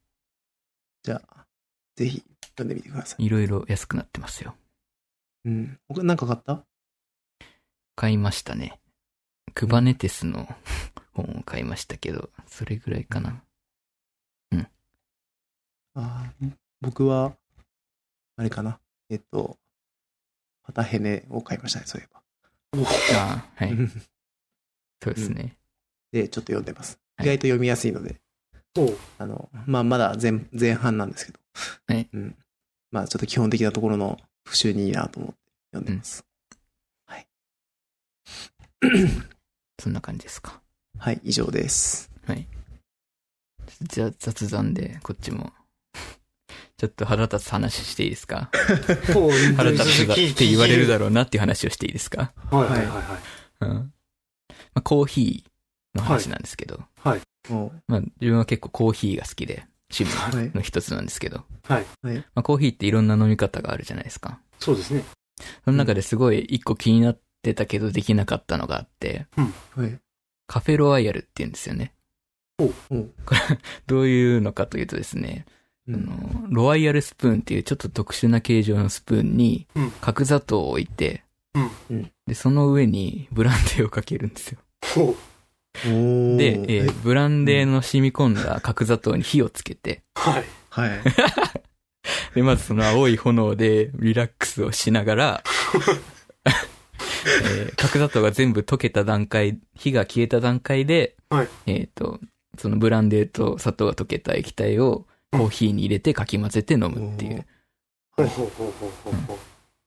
じゃあ、ぜひ読んでみてください。いろいろ安くなってますよ。うん。他なんか買った？買いましたね。クバネテスの 本を買いましたけど、それぐらいかな。あー僕は、あれかな。えっと、パタヘネを買いましたね、そういえば。ああ、はい。そうですね。で、ちょっと読んでます。はい意外と読みやすいので、おうあの、まあ、まだ前、前半なんですけど。はいうん。まあ、ちょっと基本的なところの復習にいいなと思って読んでます。はい。そんな感じですか？はい、以上です。はい。じゃあ雑談で、こっちも。ちょっと腹立つ話していいですか？腹立つだって言われるだろろうなっていう話をしていいですか？はいはいはいはい。うん。まあ、コーヒーの話なんですけど、もうまあ、自分は結構コーヒーが好きで、趣はい味の一つなんですけど、はい。はい。まあ、コーヒーっていろんな飲み方があるじゃないですか。そうですね。その中ですごい一個気になってたけどできなかったのがあって、はい。カフェロワイヤルって言うんですよね。おう どういうのかというとですね、あうん。の、ロワイヤルスプーンっていうちょっと特殊な形状のスプーンにうん角砂糖を置いて、うんうんで、その上にブランデーをかけるんですよ。で、えーブランデーの染み込んだ角砂糖に火をつけて、はい。はい。で、まずその青い炎でリラックスをしながら、えー角砂糖が全部溶けた段階、火が消えた段階で、はいえっ、と、そのブランデーと砂糖が溶けた液体をコーヒーに入れてかき混ぜて飲むっていう、ほうほうほうほうほうほう。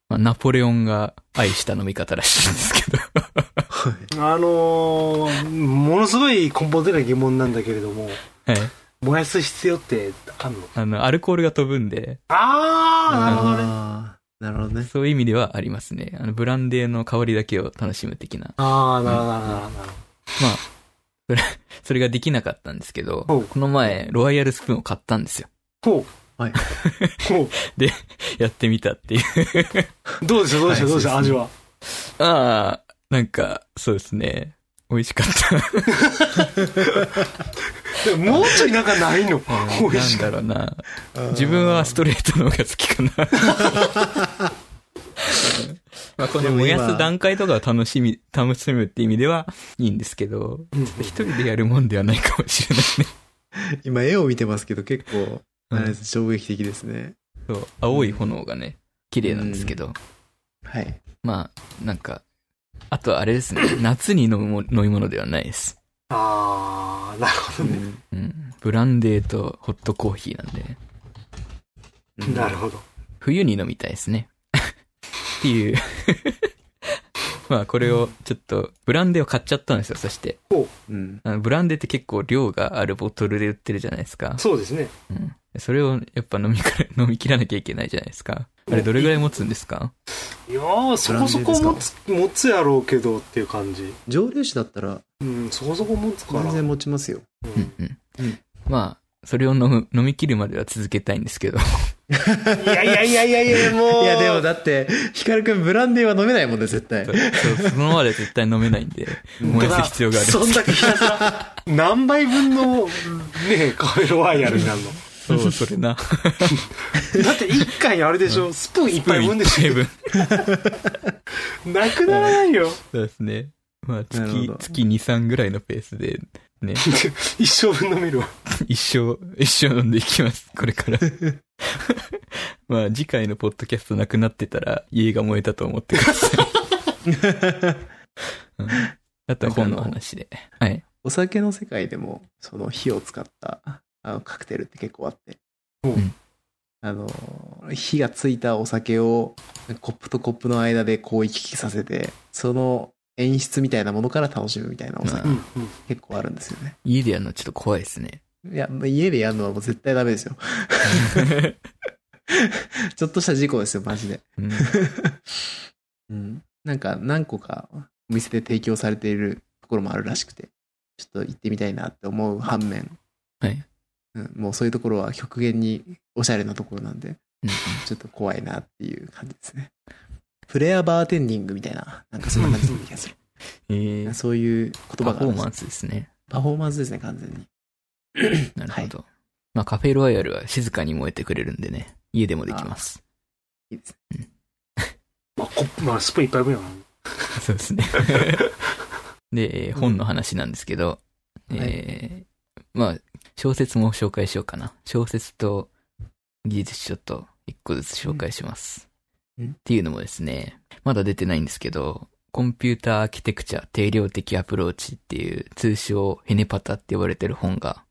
まあ、ナポレオンが愛した飲み方らしいんですけど。はい。あのー、ものすごい根本的な疑問なんだけれども、はい。燃やす必要ってあんの？あの、アルコールが飛ぶんで、あー、なるほどね。なるほどね。そういう意味ではありますね。あの、ブランデーの香りだけを楽しむ的な。あー、なるほど、なるほど、なるほど。まあ、それ、それができなかったんですけど、この前、ロワイヤルスプーンを買ったんですよ。ほう。はい。ほ やってみたっていう。う。どうでした？どうでした？はいどうでした？味は？ああ、なんか、そうですね。美味しかった。でももうちょいなんかないの美味しかなんだろうな。自分はストレートの方が好きかな。まあ、この燃やす段階とかを楽しみ、楽しむって意味ではいいんですけど、うん一人でやるもんではないかもしれないね。今絵を見てますけど結構、あれです衝撃的ですね。そう、青い炎がね、綺麗なんですけど、はい。まあ、なんか、あとはあれですね、夏に飲むも飲み物ではないです。あー、なるほどね。うん。ブランデーとホットコーヒーなんで、うんなるほど。冬に飲みたいですね。っていう。まあこれをちょっと、ブランデーを買っちゃったんですよ、そして。うん。あのブランデーって結構量があるボトルで売ってるじゃないですか。そうですね。うん。それをやっぱ飲みか 飲み切らなきゃいけないじゃないですか。あれどれぐらい持つんですか？いやー、そこそこ持つ、持つやろうけどっていう感じ。蒸留酒だったらうん、そこそこ持つから。全然持ちますよ。ううんんうん。うんまあ、それを飲む、飲み切るまでは続けたいんですけど。いやいやいやいやいや、もう。いやでもだって、ヒカルくんブランデーは飲めないもんね、絶対。そうそのままで絶対飲めないんで、燃やす必要がある。そんだけひたすら、何杯分の、ね、カフェロワイヤルになるの？そう、それな。だって一回あれでしょ、スプーン一杯分でしょ。なくならない？よ。そうですね。まあ、月月2、3ぐらいのペースで、ね、一生分飲めるわ。一生、一生飲んでいきます、これから。まあ、次回のポッドキャストなくなってたら、家が燃えたと思ってください。うんあとは本の話で。はい。お酒の世界でも、その火を使ったあのカクテルって結構あって。うんあの、火がついたお酒をコップとコップの間でこう行き来させて、その演出みたいなものから楽しむみたいなお酒まあうん、うん。結構あるんですよね。家でやるのちょっと怖いですね。いや、家でやるのはもう絶対ダメですよ。ちょっとした事故ですよ、マジで。うんうん。なんか何個かお店で提供されているところもあるらしくて、ちょっと行ってみたいなって思う反面、はい。うん、もうそういうところは極限におしゃれなところなんで、うんちょっと怖いなっていう感じですね。プレアバーテンディングみたいな、なんかそんな感じの気がする。えー、そういう言葉がパフォーマンスですね。パフォーマンスですね、完全に。なるほど。まあ、カフェロワイヤルは静かに燃えてくれるんでね、家でもできます。いいですね。まあ、コップ、まあ、スプーン一杯分やな。そうですね。で、えー本の話なんですけど、はいえーまあ、小説も紹介しようかな。小説と技術書と一個ずつ紹介します。っていうのもですね、まだ出てないんですけど、コンピューターアーキテクチャ定量的アプローチっていう通称ヘネパタって呼ばれてる本が、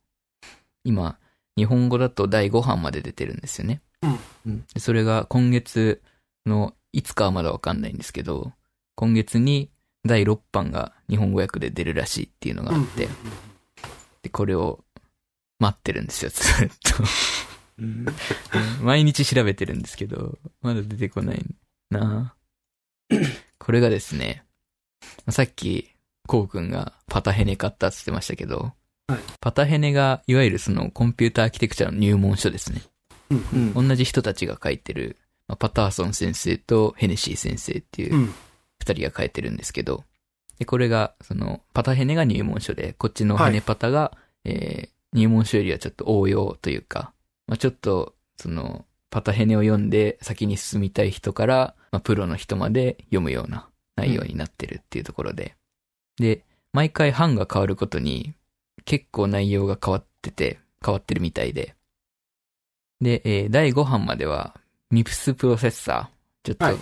今、日本語だと第5版まで出てるんですよね。うんそれが今月のいつかはまだわかんないんですけど、今月に第6版が日本語訳で出るらしいっていうのがあって、で、これを待ってるんですよ、ずっと。うん毎日調べてるんですけど、まだ出てこないなこれがですね、さっき、こうくんがパタヘネ買ったって言ってましたけど、はいパタヘネがいわゆるそのコンピューターアーキテクチャの入門書ですね。うん同じ人たちが書いてる、まあパターソン先生とヘネシー先生っていううん。二人が書いてるんですけど、で、これが、その、パタヘネが入門書で、こっちのヘネパタが、えー入門書よりはちょっと応用というか、まあ、ちょっと、その、パタヘネを読んで先に進みたい人から、まあ、プロの人まで読むような内容になってるっていうところで。で、毎回版が変わることに、結構内容が変わってて、変わってるみたいで。で、えー第5版までは、ミプスプロセッサー。ちょっと、はい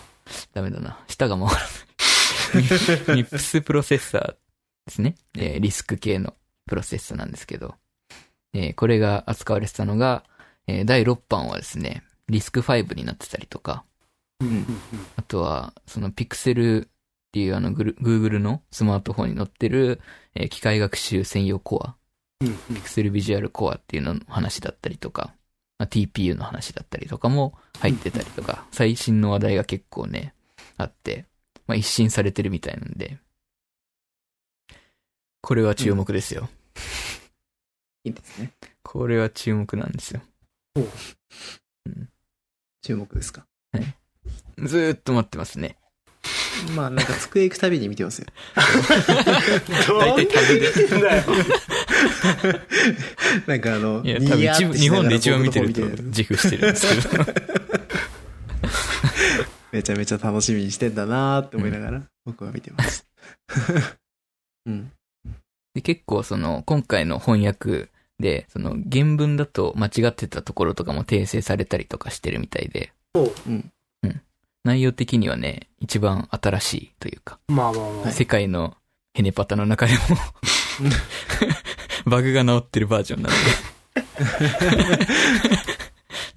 ダメだな。舌が回らない。ミプスプロセッサーですね。えーリスク系のプロセッサーなんですけど。えーこれが扱われてたのが、えー第6版はですね、リスク5になってたりとか、うん。うん。あとは、そのピクセルっていうあのグル Google のスマートフォンに載ってる、えー機械学習専用コア、うん。ピクセルビジュアルコアっていうのの話だったりとか、まあ、TPU の話だったりとかも入ってたりとか、最新の話題が結構ね、あって、まあ、一新されてるみたいなんで、これは注目ですよ。いいですね。これは注目なんですよ。注目ですか？ずーっと待ってますね。まあなんか机行くたびに見てますよ。どんだけ見てんだよ。なんかあの、いや、多分一部、日本で一番見てると僕の方見自負してるんですけど。めちゃめちゃ楽しみにしてんだなーって思いながら、僕は見てます。うん。で結構その、今回の翻訳で、その原文だと間違ってたところとかも訂正されたりとかしてるみたいで、ほう。内容的にはね、一番新しいというか、まあまあまあ。世界のヘネパタの中でも バグが治ってるバージョンなんで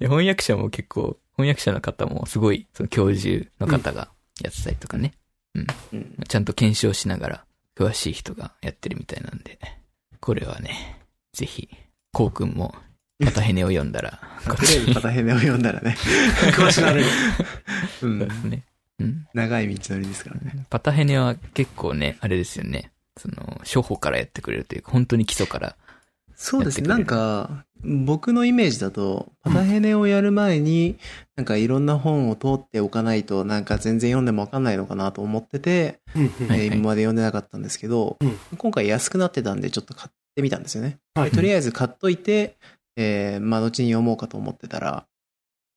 で。翻訳者も結構、翻訳者の方もすごい、その教授の方がやってたりとかね、うん。ちゃんと検証しながら、詳しい人がやってるみたいなんで、これはね、ぜひ、こうくんも、パタヘネを読んだら、とりあえずパタヘネを読んだらね。詳しくなれる。うんそうで。すね。うん。長い道のりですからね。パタヘネは結構ね、あれですよね。その、初歩からやってくれるというか、本当に基礎から。そうですね。なんか、僕のイメージだと、パタヘネをやる前に、なんかいろんな本を通っておかないと、なんか全然読んでもわかんないのかなと思ってて、えー今まで読んでなかったんですけど、うん。今回安くなってたんでちょっと買ってみたんですよね。はい。とりあえず買っといて、えー、まあ後に読もうかと思ってたら、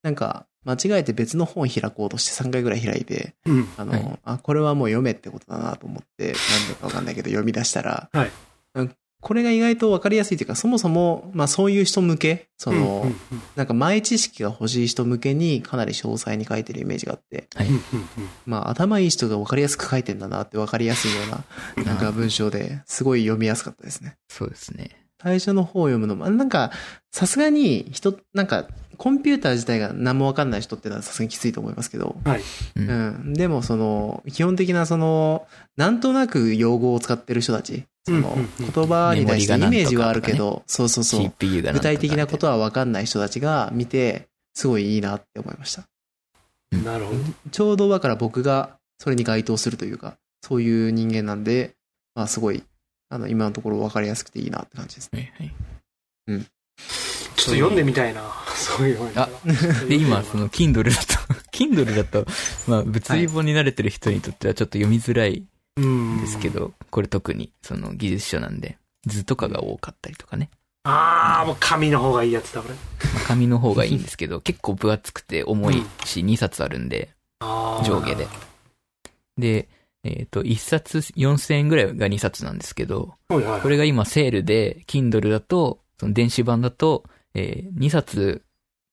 なんか間違えて別の本開こうとして3回ぐらい開いて、うん。あの、はい。あ、これはもう読めってことだなと思って、なんでかわかんないけど読み出したら、はい。うんこれが意外とわかりやすいというか、そもそも、まあそういう人向け、その、うんうんなんか前知識が欲しい人向けにかなり詳細に書いてるイメージがあって、はい。まあ頭いい人がわかりやすく書いてんだなってわかりやすいような、なんか文章ですごい読みやすかったですね。そうですね。最初の方を読むのも、なんか、さすがに人、なんか、コンピューター自体が何もわかんない人ってのはさすがにきついと思いますけど、はい。う。うんん。でも、その、基本的な、その、なんとなく用語を使ってる人たち、そのうんうんうん、言葉に対してイメージはあるけメど、そうそうそう。具体的なことは。はわかんない人たちが見て、すごいいいなって思いました。なるほど。ちょうどだから僕がそれに該当するというか、そういう人間なんで、まあすごい、あの、今のところ分かりやすくていいなって感じですね。はいはい。ちょっと読んでみたいな。そういうあで、今、その、Kindle だと、Kindle だと、まあ、物理本に慣れてる人にとってはちょっと読みづらいうんんですけ。ど、これ特に、その、技術書なんで、図とかが多かったりとかね。ああ、もう紙の方がいいやつだ、これ。まあ紙の方がいいんですけど、結構分厚くて重いし、2冊あるんで、上下で。で、えっ、と、1冊4000円ぐらいが2冊なんですけど。これが今セールで、Kindle だと、その電子版だと、え2冊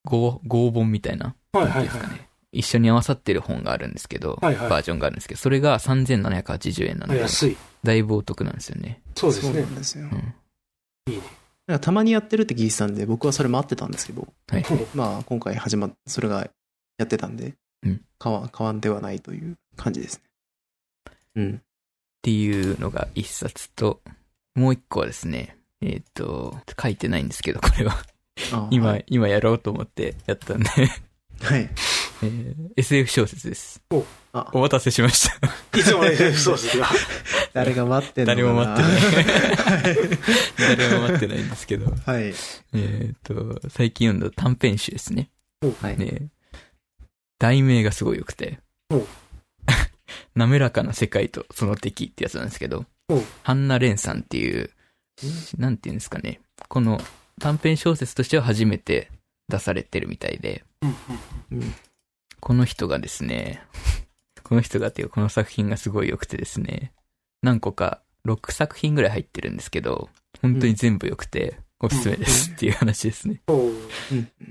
5、5本みたいな、はいはいはいですか。ね。一緒に合わさってる本があるんですけど、はいはい。バージョンがあるんですけど、それが3780円なんで、安い。だい。ぶお得なんですよね。そうですね。な。んですよ。うん。なんかたまにやってるって聞いてたんで、僕はそれ待ってたんですけど、はい。まあ今回始まっ、それがやってたんで、うん変わ、変わんではないという感じですね。うん。っていうのが一冊と、もう一個はですね、えっ、と、書いてないんですけど、これは。あ今、はい。今やろうと思ってやったんで、はい。えー SF 小説です。あお待たせしました。いつもソースが。誰が待ってんのか誰なも待ってない。誰も待ってないんですけど、はい。えっと、最近読んだ短編集ですね。はい。ね題名がすごい良くて 滑らかな世界とその敵ってやつなんですけどハンナ・レンさんっていう、なんていうんですかね、この短編小説としては初めて出されてるみたいで、うんうんこの人がですね、この人がっていうかこの作品がすごい良くてですね、何個か6作品ぐらい入ってるんですけど、本当に全部良くておすすめですっていう話ですね。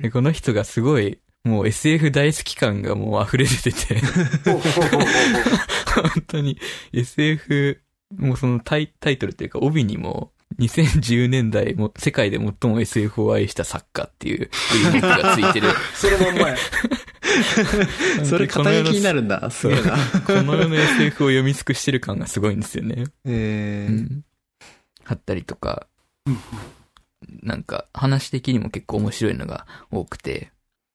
でこの人がすごい、もう SF 大好き感がもう溢れ出てて、本当に SF、もうそのタイタイトルっていうか帯にも、2010年代も世界で最も SF を愛した作家っていう がついてる。そのまんまや。それ肩書きになるんだ。すげえな。この世の SF を読み尽くしてる感がすごいんですよね。えー、うん。あったりとかうん、なんか話的にも結構面白いのが多くて、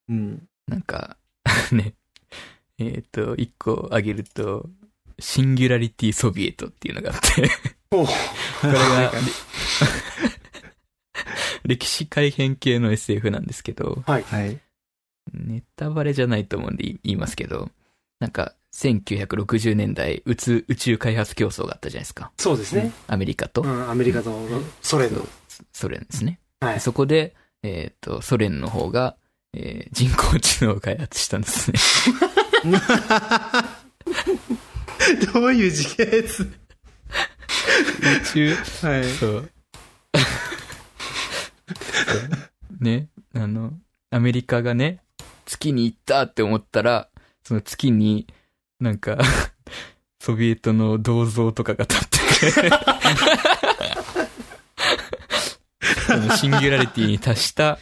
うん。なんか、ね、えっ、と、一個挙げると、シンギュラリティソビエトっていうのがあって、これが、歴史改変系の SF なんですけど、はい。はい。ネタバレじゃないと思うんで言いますけど、なんか、1960年代宇宙、宇宙開発競争があったじゃないですか。そうですね。アメリカとうん、アメリカとソ連の。ソ連ですね。はい。そこで、えっ、と、ソ連の方が、えー人工知能を開発したんですね。どういう時系列？宇宙、はい。そう。ね、あの、アメリカがね、月に行ったって思ったら、その月に、なんか、ソビエトの銅像とかが立っててシンギュラリティに達した、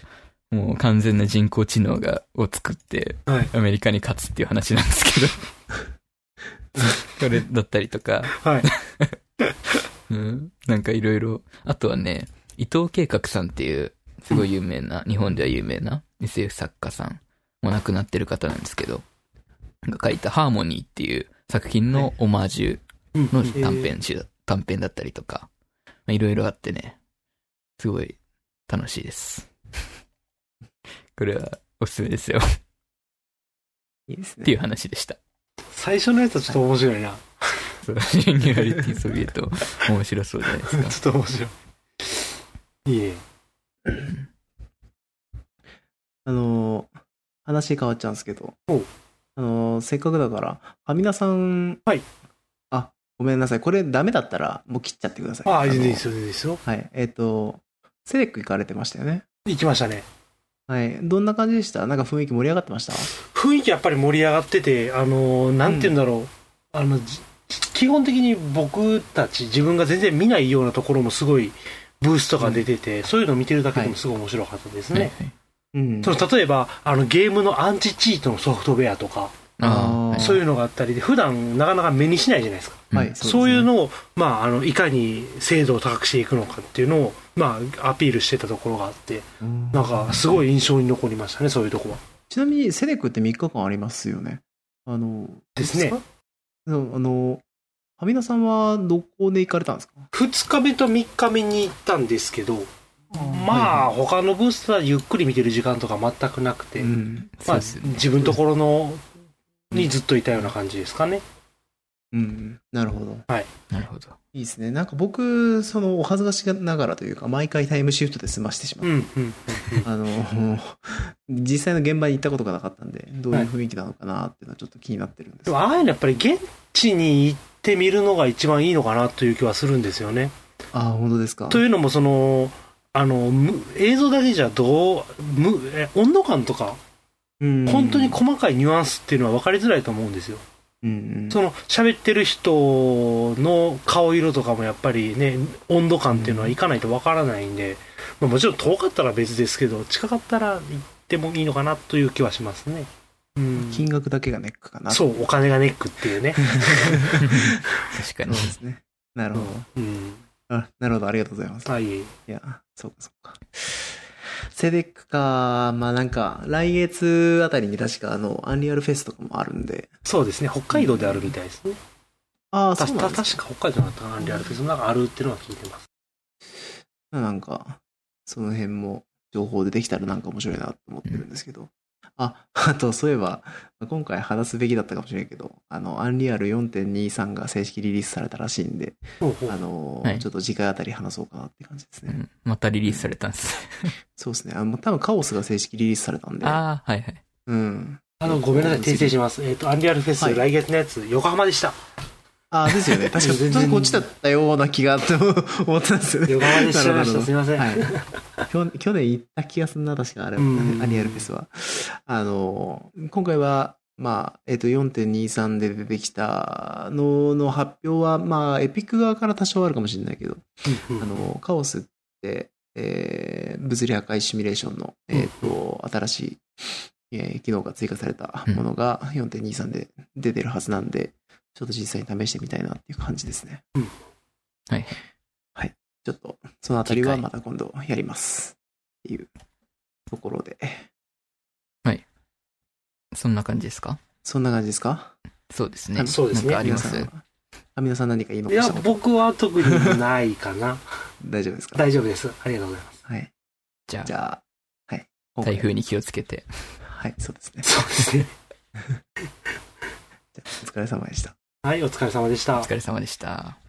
もう完全な人工知能が、を作って、はい。アメリカに勝つっていう話なんですけど。これだったりとか、はい。うん、なんかいろいろ。あとはね、伊藤計画さんっていう、すごい有名な、日本では有名な SF 作家さん。もう亡くなってる方なんですけど、が書いたハーモニーっていう作品のオマージュの短編集、短編だったりとか、まあいろいろあってね、すごい楽しいです。これはおすすめですよ。いいですっていうね。話でした。最初のやつはちょっと面白いな。そうシンギュラリティソビエト、面白そうじゃないですか。ちょっと面白い。いいね。あのー、話変わっちゃうんですけどあのー、せっかくだから、はみなさん、はい。あ、ごめんなさい。これダメだったら、もう切っちゃってください。ああ、いいのですよ、いいですよ。はい。えっ、と、セレック行かれてましたよね。行きましたね。はい。どんな感じでした？なんか雰囲気盛り上がってました？雰囲気やっぱり盛り上がってて、あの、なんて言うんだろう。あの、じ基本的に僕たち、自分が全然見ないようなところもすごい、ブースとか出てて、そういうのを見てるだけでもすごい面白かったですね。うん。その例えば、あの、ゲームのアンチチートのソフトウェアとか、そういうのがあったりで、普段なかなか目にしないじゃないですか。はい。うんですねそういうのを、まあ、あの、いかに精度を高くしていくのかっていうのを、まあ、アピールしてたところがあって、うんなんか、すごい印象に残りましたね、そういうとこは。ちなみに、セレックって3日間ありますよね。あの、ですねあの、はみなさんはどこで行かれたんですか？2日目と3日目に行ったんですけど、まあ、他のブースはゆっくり見てる時間とか全くなくて、うん。まあ。自分のところの、にずっといたような感じですかね。うん。なるほど。なるほど。いいですね。なんか僕、その、お恥ずかしながらというか、毎回タイムシフトで済ましてしまうう。ん、うん。あの、実際の現場に行ったことがなかったんで、どういう雰囲気なのかなっていうのはちょっと気になってるんですでも、ああいうのやっぱり現地に行ってみるのが一番いいのかなという気はするんですよね。ああ、本当ですか。というのも、その、あの、む映像だけじゃどう、むえ温度感とか、うん本当に細かいニュアンスっていうのは分かりづらいと思うんですよ。うんうんその喋ってる人の顔色とかもやっぱりね、温度感っていうのはいかないと分からないんで、まあ、もちろん遠かったら別ですけど、近かったら行ってもいいのかなという気はしますね。うん。金額だけがネックかな。そう、お金がネックっていうね。確かに。ですね。なるほど。うん。あ、なるほど。ありがとうございます。はい。いや、そうかそうか。セデックか、まあなんか、来月あたりに確かあの、アンリアルフェスとかもあるんで。そうですね、北海道であるみたいですね。ああ、たそうなんです確か北海道だったアンリアルフェスなんかあるっていうのは聞いてます。なんか、その辺も情報でできたらなんか面白いなと思ってるんですけど。あ、あと、そういえば、今回話すべきだったかもしれないけど、あの、アンリアル4.23が正式リリースされたらしいんで、ほうほうあの、はいちょっと次回あたり話そうかなって感じですね。うんまたリリースされたんです。そうですね。あの、多分カオスが正式リリースされたんで。ああ、はいはい。うん。あの、ごめんなさい、訂正します。えっ、と、アンリアルフェス、はい来月のやつ、横浜でした。ああ、ですよね。確か、全然ちょっとこっちだったような気がと思ったんですよね。横浜でしちゃいました。すいません。はい。去去年行った気がするな、確かあれ、うんアニアルフェスは。あの、今回は、まあ、えっ、と、4.23で出てきたのの発表は、まあ、エピック側から多少あるかもしれないけど、あの、カオスって、えー物理破壊シミュレーションの、えっ、と、新しい、えー機能が追加されたものが4.23で出てるはずなんで、ちょっと実際に試してみたいなっていう感じですね。はい。ちょっと、そのあたりはまた今度やります。っていうところで。そんな感じですか？そんな感じですか？そうですね。そうですねあります？皆さんは。あ、皆さん何か言いいや僕は特にないかな。大丈夫ですか？大丈夫です。ありがとうございます。はい。じゃあ、じゃあ、はい。台風に気をつけて。はい、そうですね。そうですね。じゃあお疲れ様でした。はい、お疲れ様でしたお。疲れ様でした。